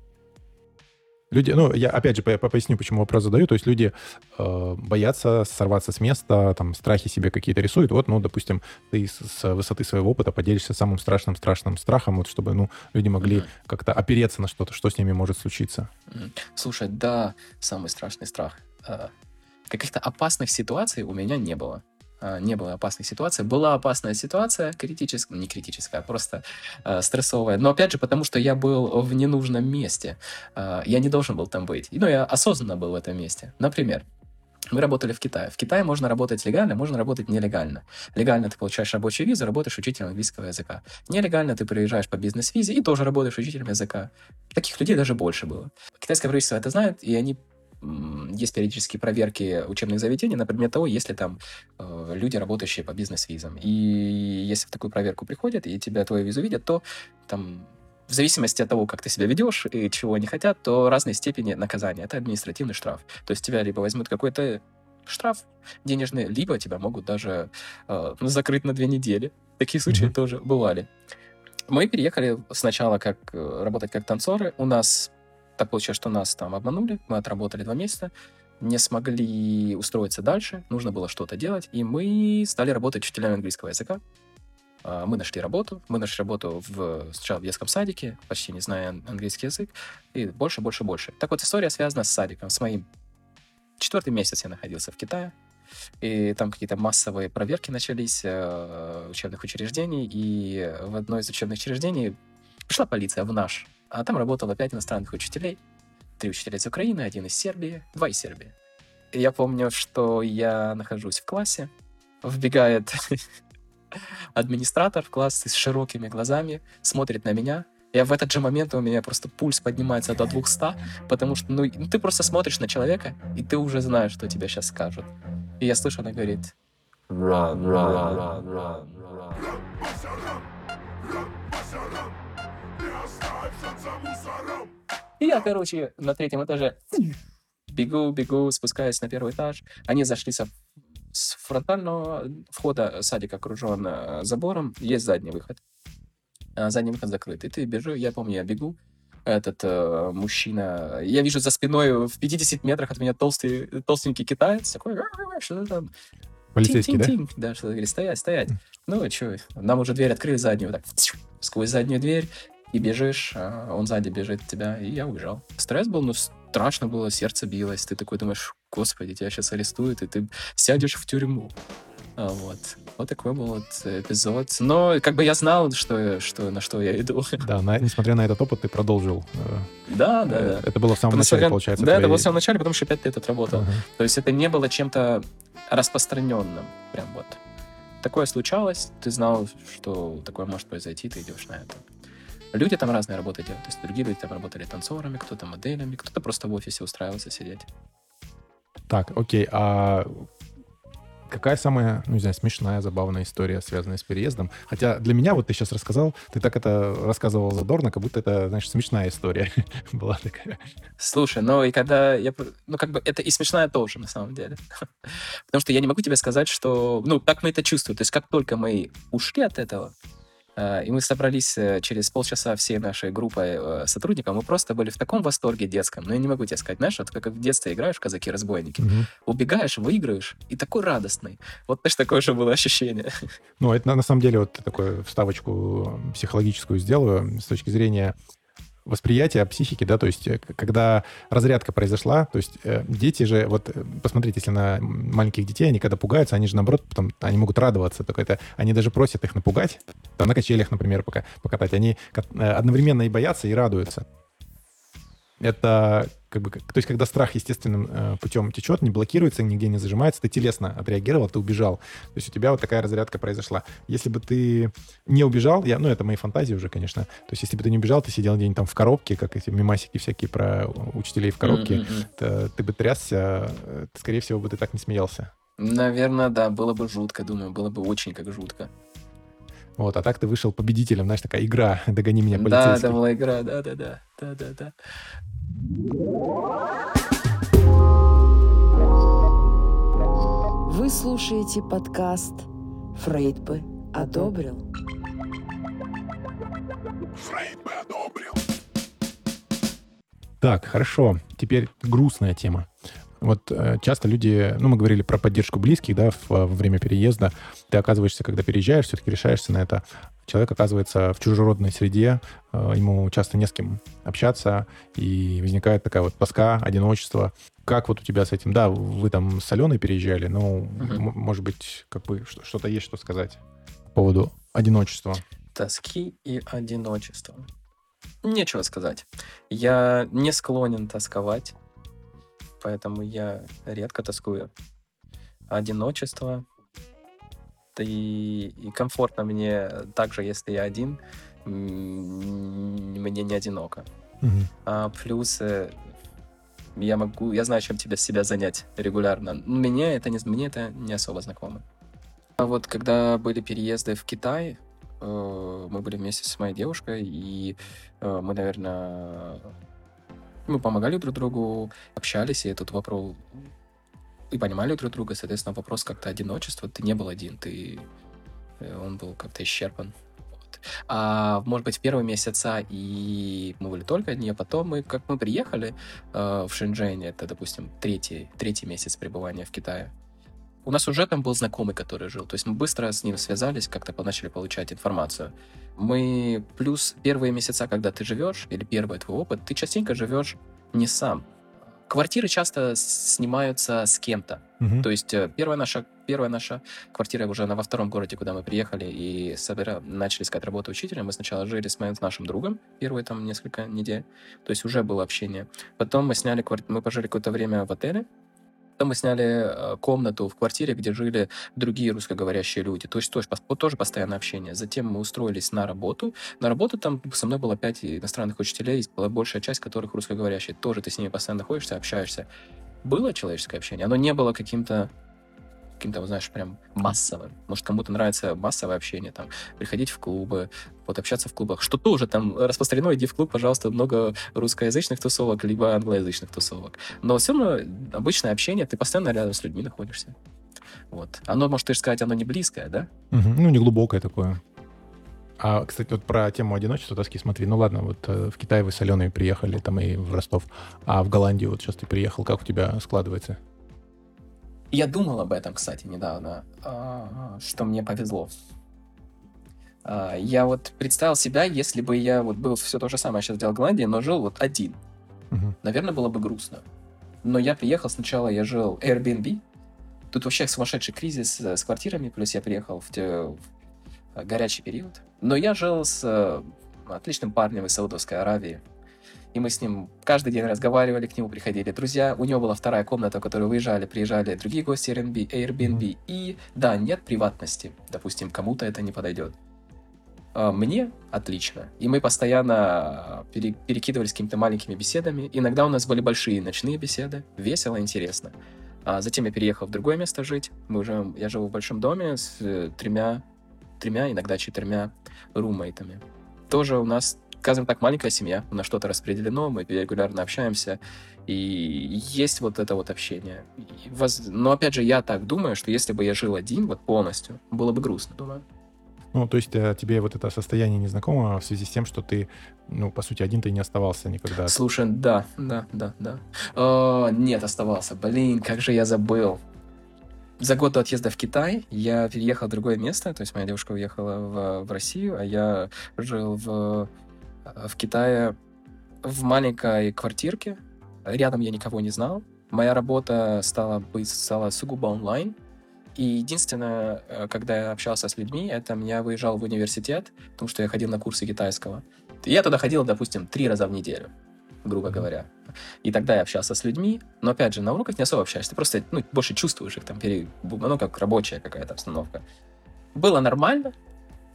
Люди, ну, я опять же по- по- поясню, почему вопрос задаю. То есть люди э, боятся сорваться с места, там, страхи себе какие-то рисуют. Вот, ну, допустим, ты с, с высоты своего опыта поделишься самым страшным-страшным страхом, вот, чтобы, ну, люди могли Мгм. как-то опереться на что-то, что с ними может случиться. Слушай, да, самый страшный страх. А, Каких-то опасных ситуаций у меня не было. А, Не было опасных ситуаций. Была опасная ситуация, критическая, не критическая, а просто а, стрессовая. Но опять же, потому что я был в ненужном месте. А, Я не должен был там быть. Ну, я осознанно был в этом месте. Например, мы работали в Китае. В Китае можно работать легально, можно работать нелегально. Легально ты получаешь рабочую визу, работаешь учителем английского языка. Нелегально ты приезжаешь по бизнес-визе и тоже работаешь учителем языка. Таких людей даже больше было. Китайское правительство это знает, и они есть периодические проверки учебных заведений на предмет того, есть ли там э, люди, работающие по бизнес-визам. И если в такую проверку приходят, и тебя твою визу видят, то там в зависимости от того, как ты себя ведешь и чего они хотят, то разной степени наказания. Это административный штраф. То есть тебя либо возьмут какой-то штраф денежный, либо тебя могут даже э, ну, закрыть на две недели. Такие случаи Мгм. тоже бывали. Мы переехали сначала как э, работать как танцоры. У нас так получилось, что нас там обманули. Мы отработали два месяца, не смогли устроиться дальше. Нужно было что-то делать, и мы стали работать учителями английского языка. А, Мы нашли работу. Мы нашли работу в, сначала в детском садике, почти не зная ан- английский язык, и больше, больше, больше. Так вот, история связана с садиком, с моим. Четвертый месяц я находился в Китае, и там какие-то массовые проверки начались э, учебных учреждений, и в одно из учебных учреждений пришла полиция в наш, а там работало пять иностранных учителей, три учителя из Украины, один из Сербии, два из Сербии. И я помню, что я нахожусь в классе, вбегает администратор в класс с широкими глазами, смотрит на меня. Я в этот же момент у меня просто пульс поднимается до 200, потому что ну, ну, ты просто смотришь на человека, и ты уже знаешь, что тебе сейчас скажут. И я слышу, она говорит, run, run, run, run, run. И я, короче, на третьем этаже бегу, бегу, спускаюсь на первый этаж. Они зашли со с фронтального входа садик окружен э, забором, есть задний выход. А задний выход закрыт. И ты бежишь, я помню, я бегу, этот э, мужчина, я вижу за спиной в 50 метрах от меня толстый, толстенький китаец, такой, «А, что там, Полицейский, да? Тинь-тинь-тинь. Да, что говорит, стоять, стоять. Ну, что, нам уже дверь открыли заднюю, так, сквозь заднюю дверь, и бежишь, а он сзади бежит от тебя, и я убежал. Стресс был, ну, страшно было, сердце билось, ты такой думаешь, господи, тебя сейчас арестуют, и ты сядешь в тюрьму. А, Вот. Вот такой был вот эпизод. Но как бы я знал, что, что, на что я иду. Да, на- несмотря на этот опыт, ты продолжил. э, Да, да, э, да. Это было в самом начале, получается. Да, это твоей- было в самом начале, потому что пять лет отработал. Ага. То есть это не было чем-то распространенным. Прям вот. Такое случалось, ты знал, что такое может произойти, ты идешь на это. Люди там разные работы делают. То есть другие люди там работали танцорами, кто-то моделями, кто-то просто в офисе устраивался сидеть. Так, окей, а какая самая, ну, не знаю, смешная, забавная история, связанная с переездом? Хотя для меня, вот ты сейчас рассказал, ты так это рассказывал задорно, как будто это, знаешь, смешная история была такая. Слушай, ну и когда я... Ну, как бы это и смешная тоже, на самом деле. Потому что я не могу тебе сказать, что... Ну, так мы это чувствуем. То есть как только мы ушли от этого, и мы собрались э, через полчаса всей нашей группой э, сотрудников, мы просто были в таком восторге детском. Ну, я не могу тебе сказать, знаешь, вот как в детстве играешь казаки-разбойники. Мгм. Убегаешь, выигрываешь, и такой радостный. Вот знаешь, такое же было ощущение. Ну, это на самом деле вот такую вставочку психологическую сделаю с точки зрения восприятия психики, да, то есть э, когда разрядка произошла, то есть э, дети же, вот э, посмотрите, если на маленьких детей, они когда пугаются, они же наоборот, потом, они могут радоваться, только это, они даже просят их напугать, там, на качелях, например, пока, покатать, они одновременно и боятся, и радуются. Это как бы, то есть когда страх естественным э, путем течет, не блокируется, нигде не зажимается, ты телесно отреагировал, ты убежал. То есть у тебя вот такая разрядка произошла. Если бы ты не убежал, я, ну это мои фантазии уже, конечно. То есть если бы ты не убежал, ты сидел где-нибудь там в коробке, как эти мимасики всякие про учителей в коробке, М-м-м. то ты бы трясся, э, скорее всего бы ты так не смеялся. Наверное, да, было бы жутко, думаю, было бы очень как жутко. Вот, а так ты вышел победителем, знаешь, такая игра «Догони меня, Да, полицейский». это была игра, да-да-да, да-да-да. Вы слушаете подкаст «Фрейд бы одобрил». Фрейд бы одобрил. Так, хорошо. Теперь грустная тема. Вот э, часто люди, ну, мы говорили про поддержку близких, да, во время переезда. Ты оказываешься, когда переезжаешь, все-таки решаешься на это. Человек оказывается в чужеродной среде, э, ему часто не с кем общаться, и возникает такая вот тоска, одиночество. Как вот у тебя с этим? Да, вы там с Аленой переезжали, но, м- может быть, как бы что- что-то есть, что сказать по поводу одиночества. Тоски и одиночества. Нечего сказать. Я не склонен тосковать, поэтому я редко тоскую. Одиночество. И, и комфортно мне также, если я один, мне не одиноко. Мгм. А плюс э, я могу, я знаю, чем тебе себя занять регулярно. Мне это не, мне это не особо знакомо. А вот когда были переезды в Китай, э, мы были вместе с моей девушкой, и э, мы, наверное, мы помогали друг другу, общались, и этот вопрос и понимали друг друга, соответственно, вопрос как-то одиночества, ты не был один, ты э, он был как-то исчерпан. Вот. А может быть, в первые месяца и мы были только одни, а потом мы, как мы приехали э, в Шэньчжэнь, это, допустим, третий, третий месяц пребывания в Китае, у нас уже там был знакомый, который жил. То есть мы быстро с ним связались, как-то начали получать информацию. Мы плюс первые месяца, когда ты живешь, или первый твой опыт, ты частенько живешь не сам. Квартиры часто снимаются с кем-то. Мгм. То есть э, первая наша, первая наша квартира уже на, во втором городе, куда мы приехали и собира... начали искать работу учителя. Мы сначала жили с моим с нашим другом первые там несколько недель. То есть уже было общение. Потом мы сняли квартиру, мы пожили какое-то время в отеле. Потом мы сняли э, комнату в квартире, где жили другие русскоговорящие люди. То есть тоже, тоже постоянное общение. Затем мы устроились на работу. На работу там со мной было пять иностранных учителей, была большая часть которых русскоговорящие. Тоже ты с ними постоянно находишься, общаешься. Было человеческое общение. Оно не было каким-то каким-то, знаешь, прям массовым. Может, кому-то нравится массовое общение, там, приходить в клубы, вот общаться в клубах, что тоже там распространено, иди в клуб, пожалуйста, много русскоязычных тусовок, либо англоязычных тусовок. Но все равно обычное общение, ты постоянно рядом с людьми находишься. Вот. Оно, может, ты же сказать, оно не близкое, да? Мгм. Ну, не глубокое такое. А, кстати, вот про тему одиночества, тоски, смотри, ну ладно, вот э, в Китай вы с Аленой приехали, там и в Ростов, а в Голландию вот сейчас ты приехал, как у тебя складывается? Я думал об этом, кстати, недавно, а, что мне повезло. А, Я вот представил себя, если бы я вот был все то же самое сейчас делал в Голландии, но жил вот один. Мгм. Наверное, было бы грустно. Но я приехал сначала, я жил Airbnb. Тут вообще сумасшедший кризис э, с квартирами, плюс я приехал в, те- в горячий период. Но я жил с э, отличным парнем из Саудовской Аравии. И мы с ним каждый день разговаривали, к нему приходили друзья. У него была вторая комната, в которую выезжали, приезжали другие гости Airbnb. Airbnb. И да, нет приватности. Допустим, кому-то это не подойдет. А, Мне отлично. И мы постоянно а, пере- перекидывались какими-то маленькими беседами. Иногда у нас были большие ночные беседы. Весело, интересно. А затем я переехал в другое место жить. Мы уже, я живу в большом доме с э, тремя, тремя, иногда четырьмя румейтами. Тоже у нас, скажем так, маленькая семья. У нас что-то распределено, мы регулярно общаемся. И есть вот это вот общение. Воз- Но опять же, я так думаю, что если бы я жил один, вот полностью, было бы грустно, думаю. Ну, то есть э, тебе вот это состояние незнакомо в связи с тем, что ты, ну, по сути, один ты не оставался никогда. Слушай, да, да, да, да. А, нет, оставался. Блин, как же я забыл. За год до отъезда в Китай я переехал в другое место, то есть моя девушка уехала в, в Россию, а я жил в, в Китае в маленькой квартирке. Рядом я никого не знал. Моя работа стала, стала сугубо онлайн. И единственное, э, когда я общался с людьми, это я выезжал в университет, потому что я ходил на курсы китайского. И я туда ходил, допустим, три раза в неделю, грубо говоря. И тогда я общался с людьми, но опять же, на уроках не особо общаешься, ты просто ну, больше чувствуешь их, там, пере- ну, как рабочая какая-то обстановка. Было нормально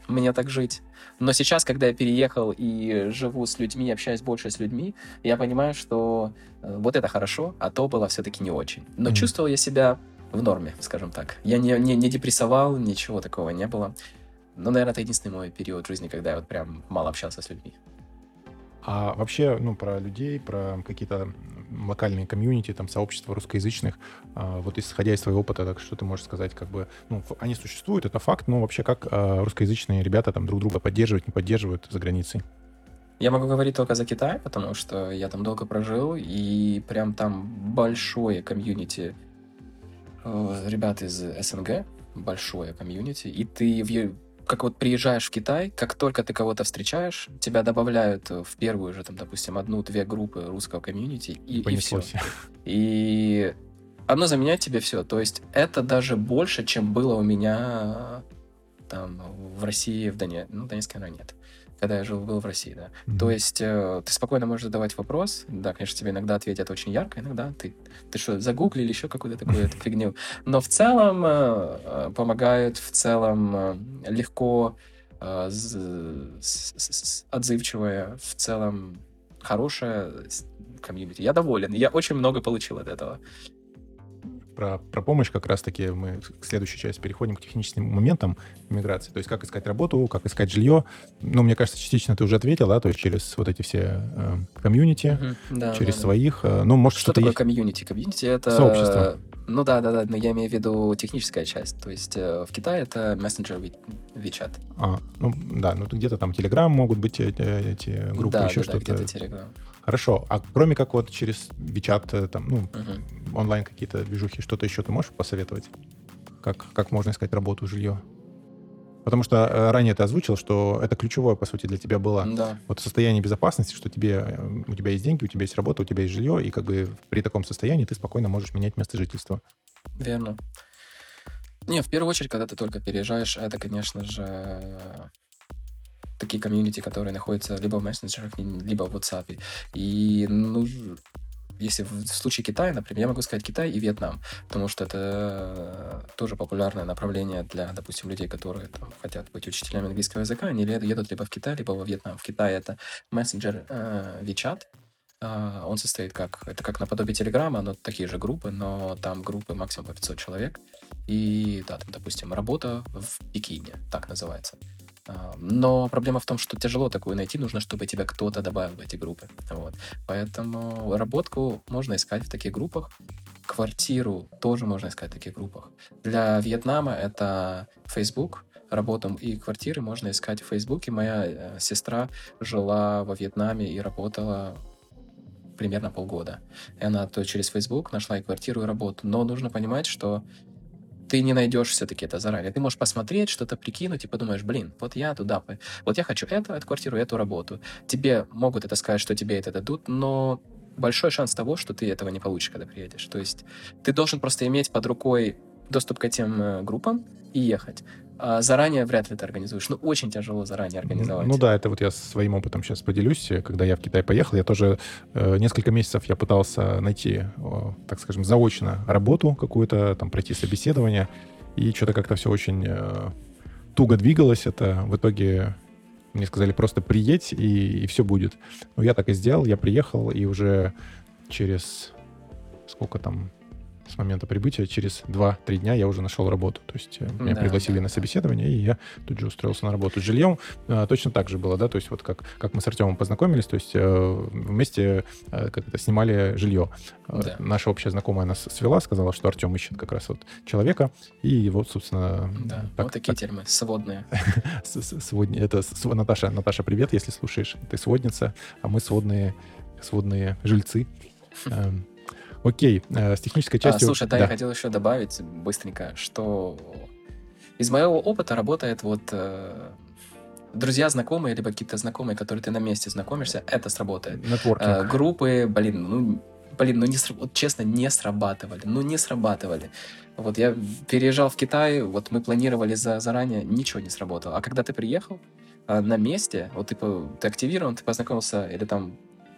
мне так жить, но сейчас, когда я переехал и живу с людьми, общаюсь больше с людьми, я понимаю, что э, вот это хорошо, а то было все-таки не очень. Но Мгм. чувствовал я себя в норме, скажем так. Я не, не, не депрессовал, ничего такого не было. Но, наверное, это единственный мой период жизни, когда я вот прям мало общался с людьми. А вообще, ну, про людей, про какие-то локальные комьюнити, там, сообщества русскоязычных, а, вот исходя из своего опыта, так что ты можешь сказать, как бы, ну, они существуют, это факт, но вообще как а, русскоязычные ребята там друг друга поддерживают, не поддерживают за границей? Я могу говорить только за Китай, потому что я там долго прожил, и прям там большое комьюнити э, ребят из СНГ, большое комьюнити, и ты как вот приезжаешь в Китай, как только ты кого-то встречаешь, тебя добавляют в первую же, там, допустим, одну-две группы русского комьюнити, и, и все. И оно заменяет тебе все. То есть это даже больше, чем было у меня там в России, в Доне... ну, Донецке, наверное, нет. Когда я жил, был в России, да. Мгм. То есть э, ты спокойно можешь задавать вопрос. Да, конечно, тебе иногда ответят очень ярко, иногда ты, ты что, загуглили еще какую-то такую эту фигню. Но в целом э, э, помогают, в целом э, легко, э, с- с- с- отзывчивая, в целом хорошая с- комьюнити. Я доволен. Я очень много получил от этого. Про, про помощь как раз-таки мы к следующей части переходим к техническим моментам иммиграции. То есть как искать работу, как искать жилье. Ну, мне кажется, частично ты уже ответил, да, то есть через вот эти все э, комьюнити, Мгм. Да, через да, да. своих. э, ну, может, Что что-то такое есть. комьюнити? Комьюнити это... Сообщество. Ну да, да, да, но я имею в виду техническая часть. То есть э, в Китае это мессенджер WeChat. А, ну, да, ну где-то там Telegram могут быть э, э, эти группы, да, еще да, да, что-то. где-то Telegram. Хорошо. А кроме как вот через э, там, ну, Мгм. онлайн какие-то движухи, что-то еще ты можешь посоветовать? Как, как можно искать работу, жилье? Потому что э, ранее ты озвучил, что это ключевое, по сути, для тебя было Да. вот состояние безопасности, что тебе, э, у тебя есть деньги, у тебя есть работа, у тебя есть жилье, и как бы при таком состоянии ты спокойно можешь менять место жительства. Верно. Не, в первую очередь, когда ты только переезжаешь, это, конечно же, такие комьюнити, которые находятся либо в мессенджерах, либо в WhatsApp. И, ну, если в случае Китая, например, я могу сказать Китай и Вьетнам, потому что это тоже популярное направление для, допустим, людей, которые там, хотят быть учителями английского языка, они едут либо в Китай, либо во Вьетнам. В Китае это мессенджер э, WeChat, а, он состоит как... Это как наподобие Телеграма, но такие же группы, но там группы максимум по 500 человек. и, да, там, допустим, работа в Пекине, так называется. А, Но проблема в том, что тяжело такую найти, нужно, чтобы тебя кто-то добавил в эти группы. Вот. Поэтому работку можно искать в таких группах. Квартиру тоже можно искать в таких группах. Для Вьетнама это Facebook, работу и квартиры можно искать в Фейсбуке. Моя э, сестра жила во Вьетнаме и работала примерно полгода. И она то через Facebook нашла и квартиру, и работу. Но нужно понимать, что ты не найдешь все-таки это заранее. Ты можешь посмотреть, что-то прикинуть и подумаешь, блин, вот я туда, вот я хочу это, эту квартиру, эту работу. Тебе могут это сказать, что тебе это дадут, но большой шанс того, что ты этого не получишь, когда приедешь. То есть ты должен просто иметь под рукой доступ к этим э, группам и ехать. А заранее вряд ли ты организуешь. Ну, очень тяжело заранее организовать. Ну да, это вот я своим опытом сейчас поделюсь. Когда я в Китай поехал, я тоже э, несколько месяцев я пытался найти, э, так скажем, заочно работу какую-то, там пройти собеседование, и что-то как-то все очень э, туго двигалось. Это в итоге мне сказали просто приедь, и, и все будет. Ну, я так и сделал, я приехал, и уже через сколько там с момента прибытия, через 2-3 дня я уже нашел работу. То есть э, меня Да, пригласили да, на собеседование, и я тут же устроился на работу. С жильем э, точно так же было, да, то есть вот как, как мы с Артемом познакомились, то есть э, вместе э, как это, снимали жилье. Э, Да. Наша общая знакомая нас свела, сказала, что Артем ищет как раз вот человека, и вот, собственно, Да, так- вот такие так термины, сводные. с- с- сводни- это Наташа, Наташа, привет, если слушаешь. Ты сводница, а мы сводные, сводные жильцы. Окей, э, с технической А, частью... слушай, да, я хотел еще добавить быстренько, что из моего опыта работает вот э, друзья, знакомые, либо какие-то знакомые, которые ты на месте знакомишься, это сработает. Нетворкинг. Э, группы, блин, ну, блин, ну не сра- вот честно, не срабатывали, ну не срабатывали. Вот я переезжал в Китай, вот мы планировали за, заранее, ничего не сработало. А когда ты приехал э, на месте, вот ты, ты активирован, ты познакомился или там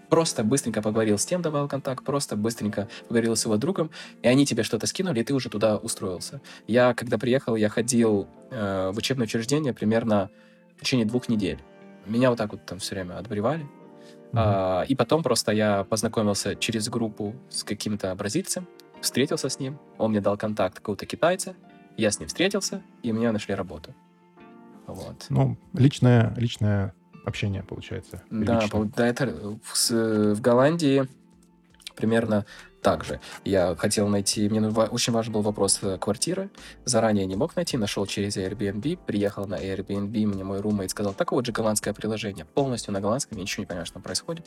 просто быстренько поговорил с тем, давал контакт, просто быстренько поговорил с его другом, и они тебе что-то скинули, и ты уже туда устроился. Я, когда приехал, я ходил э, в учебное учреждение примерно в течение двух недель. Меня вот так вот там все время отбревали. Мгм. А, и потом просто я познакомился через группу с каким-то бразильцем, встретился с ним, он мне дал контакт какого-то китайца, я с ним встретился, и мне нашли работу. Вот. Ну, личное, личное общение, получается. Да, да, это в, с- в Голландии примерно так же. Я хотел найти, мне очень важен был вопрос э, квартиры. Заранее не мог найти, нашел через Airbnb, приехал на Airbnb, мне мой румейт сказал, так вот же голландское приложение, полностью на голландском, я ничего не понимаю, что там происходит.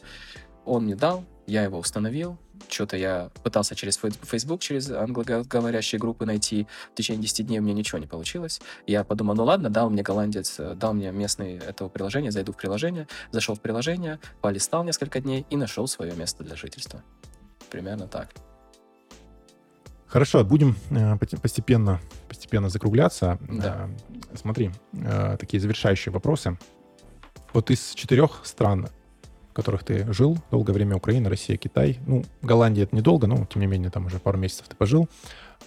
Он мне дал, я его установил, что-то я пытался через Facebook, через англоговорящие группы найти, в течение 10 дней у меня ничего не получилось. Я подумал, ну ладно, дал мне голландец, э, дал мне местный этого приложения, зайду в приложение, зашел в приложение, полистал несколько дней и нашел свое место для жительства. Примерно так. Хорошо, будем э, постепенно, постепенно закругляться. Да. Э, Смотри, такие завершающие вопросы. Вот из четырех стран, которых ты жил долгое время, Украина, Россия, Китай, ну, Голландия это недолго, но тем не менее там уже пару месяцев ты пожил.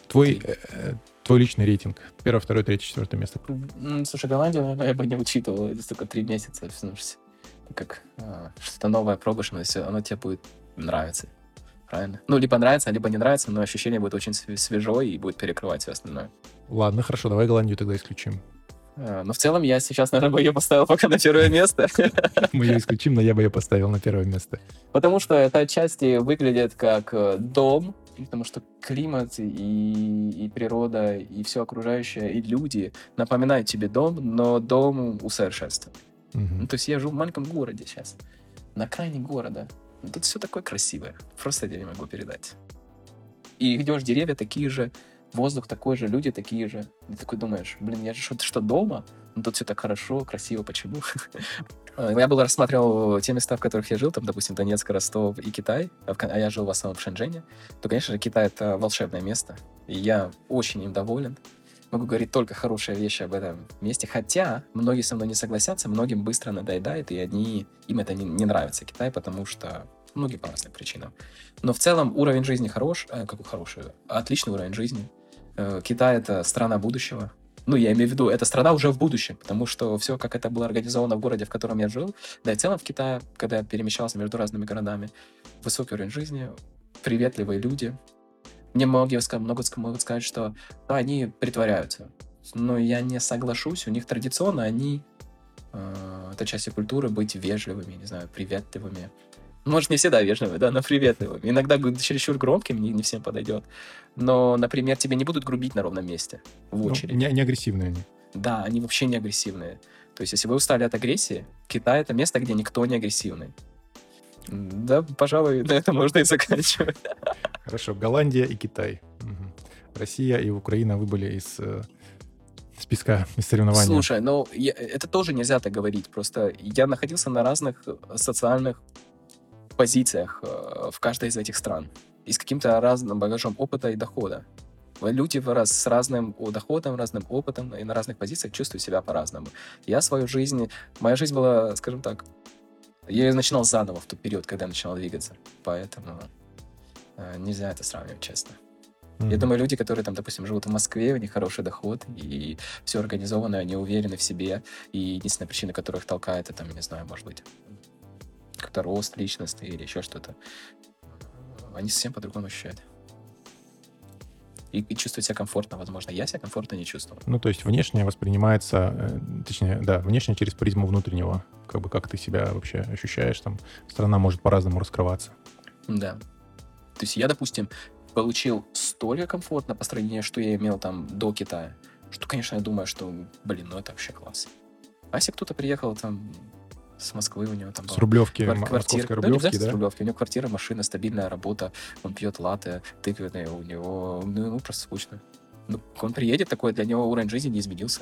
Твой, Три. э, твой личный рейтинг. Первое, второе, третье, четвертое место. Слушай, Голландию, наверное, я бы не учитывал. Это только три месяца. потому что Как а, что-то новое пробуешь, но всё, оно тебе будет нравиться. Правильно? Ну, либо нравится, либо не нравится, но ощущение будет очень св- свежо и будет перекрывать все остальное. Ладно, хорошо, давай Голландию тогда исключим. А, Но в целом я сейчас, наверное, бы ее поставил пока на первое место. Мы ее исключим, но я бы ее поставил на первое место. Потому что это отчасти выглядит как э, дом, потому что климат и, и природа, и все окружающее, и люди напоминают тебе дом, но дом усовершенствован. Мгм. Ну, то есть я живу в маленьком городе сейчас, на окраине города. Ну, Тут все такое красивое, просто я не могу передать. И идешь, деревья такие же, воздух такой же, люди такие же. И такой думаешь, блин, я же что, что дома? Ну, тут все так хорошо, красиво, почему? А, Я был рассматривал те места, в которых я жил, там, допустим, Донецк, Ростов и Китай, а а я жил в основном в Шэньчжэне, то, конечно же, Китай — это волшебное место, и я очень им доволен. Могу говорить только хорошие вещи об этом месте, хотя многие со мной не согласятся, многим быстро надоедает, и одни, им это не, не нравится, Китай, потому что многие по разным причинам. Но в целом уровень жизни хорош, э, какой хороший, отличный уровень жизни. Э, Китай — это страна будущего, ну, я имею в виду, это страна уже в будущем, потому что все, как это было организовано в городе, в котором я жил, да и в целом в Китае, когда я перемещался между разными городами, высокий уровень жизни, приветливые люди, Мне многие могут, могут сказать, что ну, они притворяются. Но я не соглашусь. У них традиционно они... э, это часть культуры быть вежливыми, не знаю, приветливыми. Может, не всегда вежливыми, да, но приветливыми. Иногда чересчур громким не, не всем подойдет. Но, например, тебе не будут грубить на ровном месте в Ну, очереди. не, не агрессивные они. Да, они вообще не агрессивные. То есть, если вы устали от агрессии, Китай — это место, где никто не агрессивный. Да, пожалуй, на этом можно и заканчивать. Хорошо, Голландия и Китай. Россия и Украина выбыли из э, списка из соревнований. Слушай, ну, я- это тоже нельзя так говорить. Просто я находился на разных э, социальных позициях э, в каждой из этих стран. И с каким-то разным багажом опыта и дохода. Люди раз- с разным доходом, разным опытом и на разных позициях чувствуют себя по-разному. Я свою жизнь... Моя жизнь была, скажем так... Я ее начинал заново в тот период, когда я начинал двигаться. Поэтому э, нельзя это сравнивать, честно. Я думаю, люди, которые там, допустим, живут в Москве, у них хороший доход, и все организовано, они уверены в себе, и единственная причина, которая их толкает, это, там, не знаю, может быть, как-то рост личности или еще что-то. Они совсем по-другому ощущают. И, и чувствуют себя комфортно, возможно. Я себя комфортно не чувствовал. Ну, то есть внешне воспринимается, э, точнее, да, внешне через призму внутреннего. Как бы как ты себя вообще ощущаешь, там страна может по-разному раскрываться. Да. То есть я, допустим, получил столько комфортно по сравнению, что я имел там до Китая, что, конечно, я думаю, что, блин, ну это вообще класс. А если кто-то приехал там с Москвы, у него там С Рублевки, квар- квартира, московской ну, не Рублевки, обязательно с да? Рублевки, у него квартира, машина, стабильная работа, он пьет латте, тыквенные, у него, ну, ему просто скучно. Ну, он приедет такой, для него уровень жизни не изменился.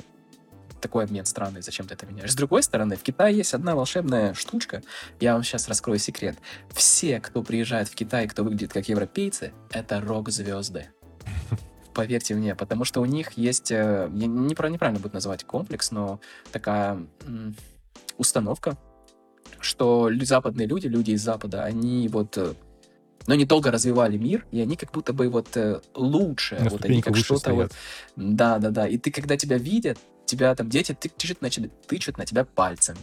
Такой обмен странный, зачем ты это меняешь? С другой стороны, в Китае есть одна волшебная штучка, я вам сейчас раскрою секрет. Все, кто приезжает в Китай, кто выглядит как европейцы, это рок-звезды. Поверьте мне, потому что у них есть, э, я неправильно будет называть комплекс, но такая установка, что западные люди, люди из Запада, они вот, ну, они долго развивали мир, и они как будто бы вот э, лучше, На вот они как что-то вот, да, да, да. И ты, когда тебя видят, тебя там дети ты- тычут на, тычут на тебя пальцами.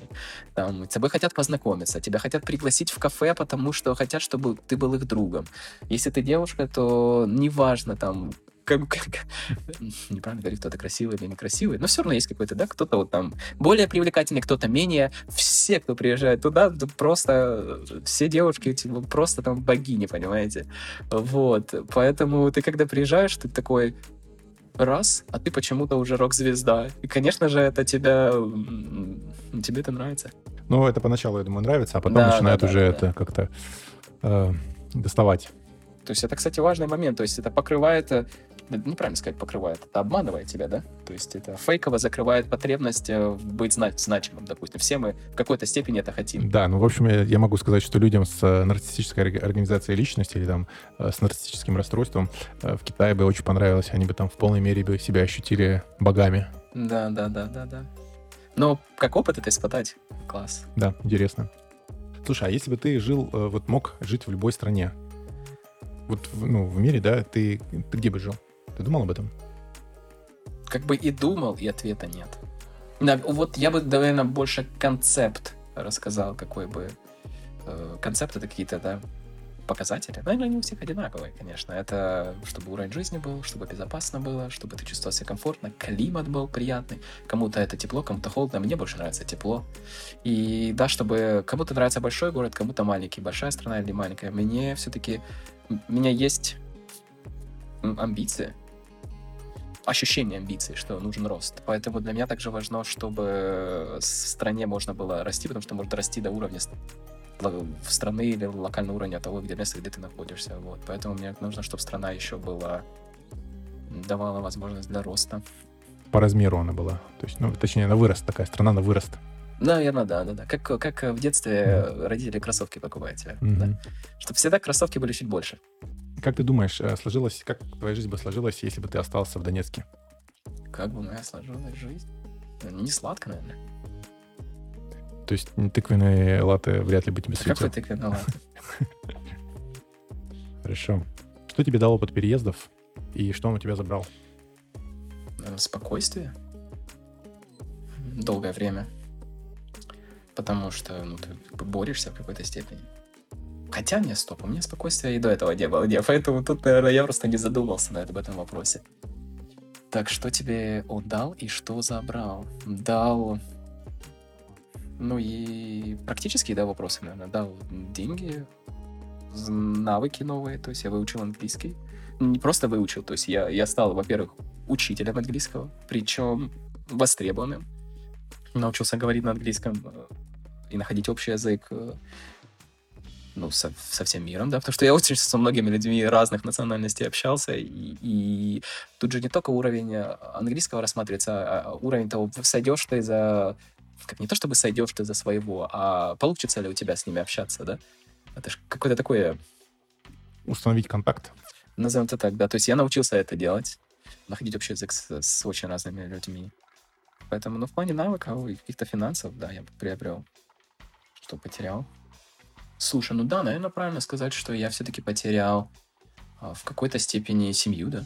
Там, с тобой хотят познакомиться, тебя хотят пригласить в кафе, потому что хотят, чтобы ты был их другом. Если ты девушка, то неважно там, как, как- неправильно говорить, кто-то красивый или некрасивый, но все равно есть какой-то, да, кто-то вот там более привлекательный, кто-то менее. Все, кто приезжает туда, да просто э, все девушки типа, просто там богини, понимаете? Вот, поэтому ты когда приезжаешь, ты такой, раз, а ты почему-то уже рок-звезда. И, конечно же, это тебя... Тебе это нравится. Ну, это поначалу, я думаю, нравится, а потом Да, начинает да, да, уже да. это как-то э, доставать. То есть это, кстати, важный момент. То есть это покрывает... э, да, Неправильно сказать покрывает. Это обманывает тебя, да? То есть это фейково закрывает потребность э, быть зна- значимым, допустим. Все мы в какой-то степени это хотим. Да, ну, в общем, я, я могу сказать, что людям с э, нарциссической орг- организацией личности или там э, с нарциссическим расстройством в Китае бы очень понравилось. Они бы там в полной мере бы себя ощутили богами. Да, да, да, да, да. Но как опыт это испытать, класс. Да, интересно. Слушай, а если бы ты жил, вот мог жить в любой стране, вот ну, в мире, да, ты, ты где бы жил? Ты думал об этом? как бы и думал, и ответа нет. На- вот я бы, наверное, больше концепт рассказал, какой бы... э, концепт какие-то, да, показатели. Наверное, они у всех одинаковые, конечно. Это чтобы уровень жизни был, чтобы безопасно было, чтобы ты чувствовал себя комфортно, климат был приятный. Кому-то это тепло, кому-то холодно. Мне больше нравится тепло. И да, чтобы кому-то нравится большой город, кому-то маленький. Большая страна или маленькая. Мне все-таки... У меня есть амбиции, ощущение амбиций, что нужен рост. Поэтому для меня также важно, чтобы в стране можно было расти, потому что можно расти до уровня ло- в страны или локального уровня того, где место, где ты находишься. Вот. Поэтому мне нужно, чтобы страна еще была давала возможность для роста. По размеру она была. То есть, ну, точнее, на вырост такая страна на вырост. Наверное, да, да, да. Как, как в детстве родители кроссовки покупают тебе. Да? Чтобы всегда кроссовки были чуть больше. Как ты думаешь, э, сложилось, как твоя жизнь бы сложилась, если бы ты остался в Донецке? Как бы моя сложилась жизнь? Ну, Не сладко, наверное. То есть тыквенные латы вряд ли бы тебе Какой светил. ты виноват? Хорошо. Что тебе дал опыт переездов и что он у тебя забрал? Наверное, спокойствие. Долгое время. Потому что ну, ты борешься в какой-то степени. Хотя мне стоп, у меня спокойствия и до этого не было. Не, поэтому тут, наверное, я просто не задумался на об этом вопросе. Так, что тебе отдал и что забрал? Дал... Ну и практические, да, вопросы, наверное. Дал деньги, навыки новые, то есть я выучил английский. Не просто выучил, то есть я, я стал, во-первых, учителем английского, причем востребованным. Научился говорить на английском э, и находить общий язык э, ну, со, со всем миром, да, потому что я очень со многими людьми разных национальностей общался, и, и тут же не только уровень э, английского рассматривается, а уровень того, сойдешь ты за... Как не то чтобы сойдешь ты за своего, а получится ли у тебя с ними общаться, да? Это же какое-то такое, Установить контакт. назовем это так, да. То есть я научился это делать, находить общий язык с, с очень разными людьми. Поэтому, ну, в плане навыков и каких-то финансов, да, я приобрел. Что потерял? Слушай, ну да, наверное, правильно сказать, что я все-таки потерял а, в какой-то степени семью, да.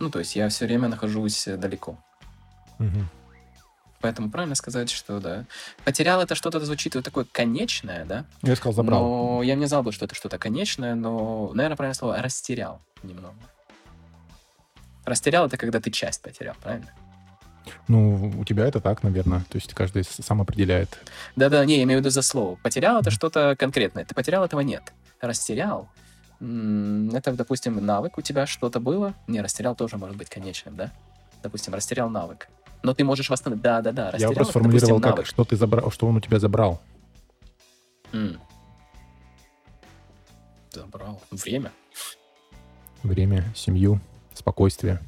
Ну, то есть я все время нахожусь э, далеко. Мгм. Поэтому правильно сказать, что да. Потерял это что-то звучит вот такое конечное, да? Я сказал, забрал. Но я не знал бы, что это что-то конечное, но, наверное, правильное слово растерял немного. Растерял это когда ты часть потерял, правильно? Ну, у тебя это так, наверное. То есть каждый сам определяет. Да-да, не, я имею в виду за слово. Потерял это что-то конкретное. Ты потерял этого нет. Растерял. Это, допустим, навык у тебя что-то было. Не, растерял тоже может быть конечным, да? Допустим, растерял навык. Но ты можешь восстановить. Да-да-да, Я растерял, вопрос это, сформулировал как, навык. что ты забрал, что он у тебя забрал. М. Забрал. Время. Время, семью, спокойствие.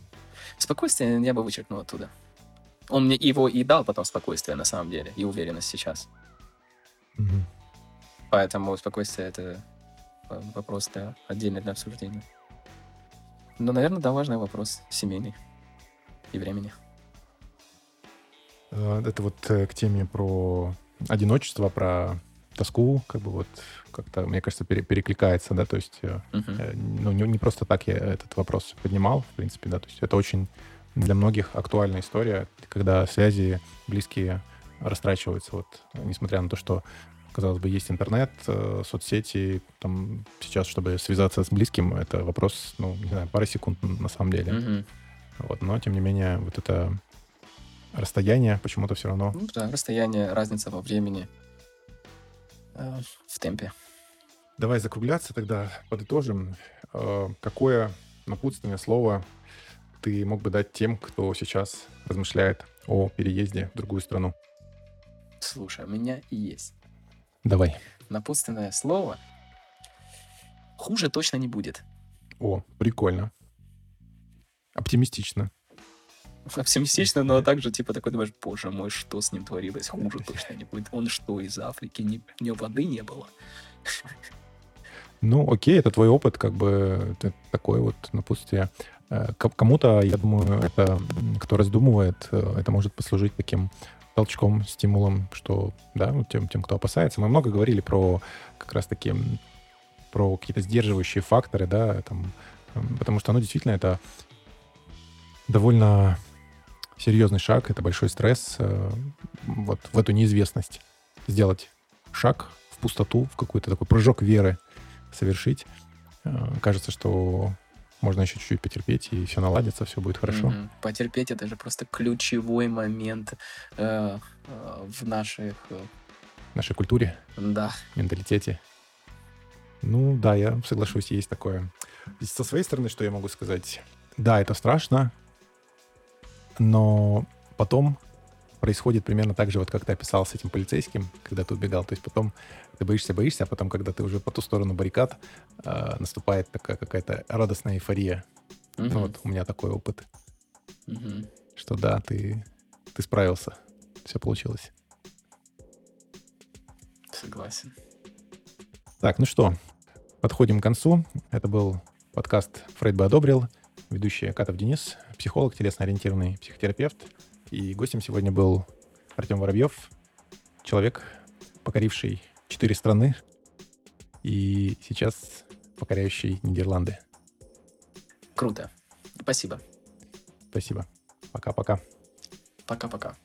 Спокойствие я бы вычеркнул оттуда. Он мне его и дал потом спокойствие, на самом деле, и уверенность сейчас. Мгм. Поэтому спокойствие — это э, вопрос для, отдельный для обсуждения. Но, наверное, да, важный вопрос семейный и времени. Э, Это вот э, к теме про одиночество, про тоску, как бы вот как-то, мне кажется, пере- перекликается, да, то есть, э, ну, не, не просто так я этот вопрос поднимал, в принципе, да, то есть это очень для многих актуальная история, когда связи близкие растрачиваются, вот, несмотря на то, что, казалось бы, есть интернет, э, соцсети, там, сейчас, чтобы связаться с близким, это вопрос, ну, не знаю, пары секунд на самом деле. Мгм. Вот, но, тем не менее, вот это расстояние почему-то все равно Ну да, расстояние, разница во времени, э, в темпе. Давай закругляться тогда, подытожим. Э, Какое напутственное слово ты мог бы дать тем, кто сейчас размышляет о переезде в другую страну? Слушай, у меня и есть Давай. напутственное слово. Хуже точно не будет. О, прикольно. Оптимистично. Оптимистично, но также, типа, такой думаешь, боже мой, что с ним творилось? Хуже точно не будет. Он что, из Африки? Ни, ни воды не было? Ну, окей, это твой опыт, как бы это такое вот напутствие. Э, Кому-то, я думаю, это, кто раздумывает, э, это может послужить таким толчком, стимулом, что, да, вот тем, тем, кто опасается. Мы много говорили про как раз-таки про какие-то сдерживающие факторы, да, там, потому что, ну, действительно, это довольно серьезный шаг, это большой стресс э, вот в эту неизвестность. Сделать шаг в пустоту, в какой-то такой прыжок веры совершить. Кажется, что можно еще чуть-чуть потерпеть, и все наладится, все будет хорошо. Мгм. Потерпеть это же просто ключевой момент э, э, в наших... э, В нашей культуре, да. менталитете. Ну, да, я соглашусь, есть такое. Со своей стороны, что я могу сказать? Да, это страшно, но потом происходит примерно так же, вот как ты описал с этим полицейским, когда ты убегал. То есть потом ты боишься, боишься, а потом, когда ты уже по ту сторону баррикад, э, наступает такая какая-то радостная эйфория. Мгм. Ну, вот у меня такой опыт, Мгм. что да, ты, ты справился, все получилось. Согласен. Так, ну что, подходим к концу. Это был подкаст «Фрейд бы одобрил». Ведущий Катов Денис, психолог, телесно-ориентированный психотерапевт. И гостем сегодня был Артем Воробьев, человек, покоривший четыре страны и сейчас покоряющий Нидерланды. Круто. Спасибо. Спасибо. Пока-пока. Пока-пока.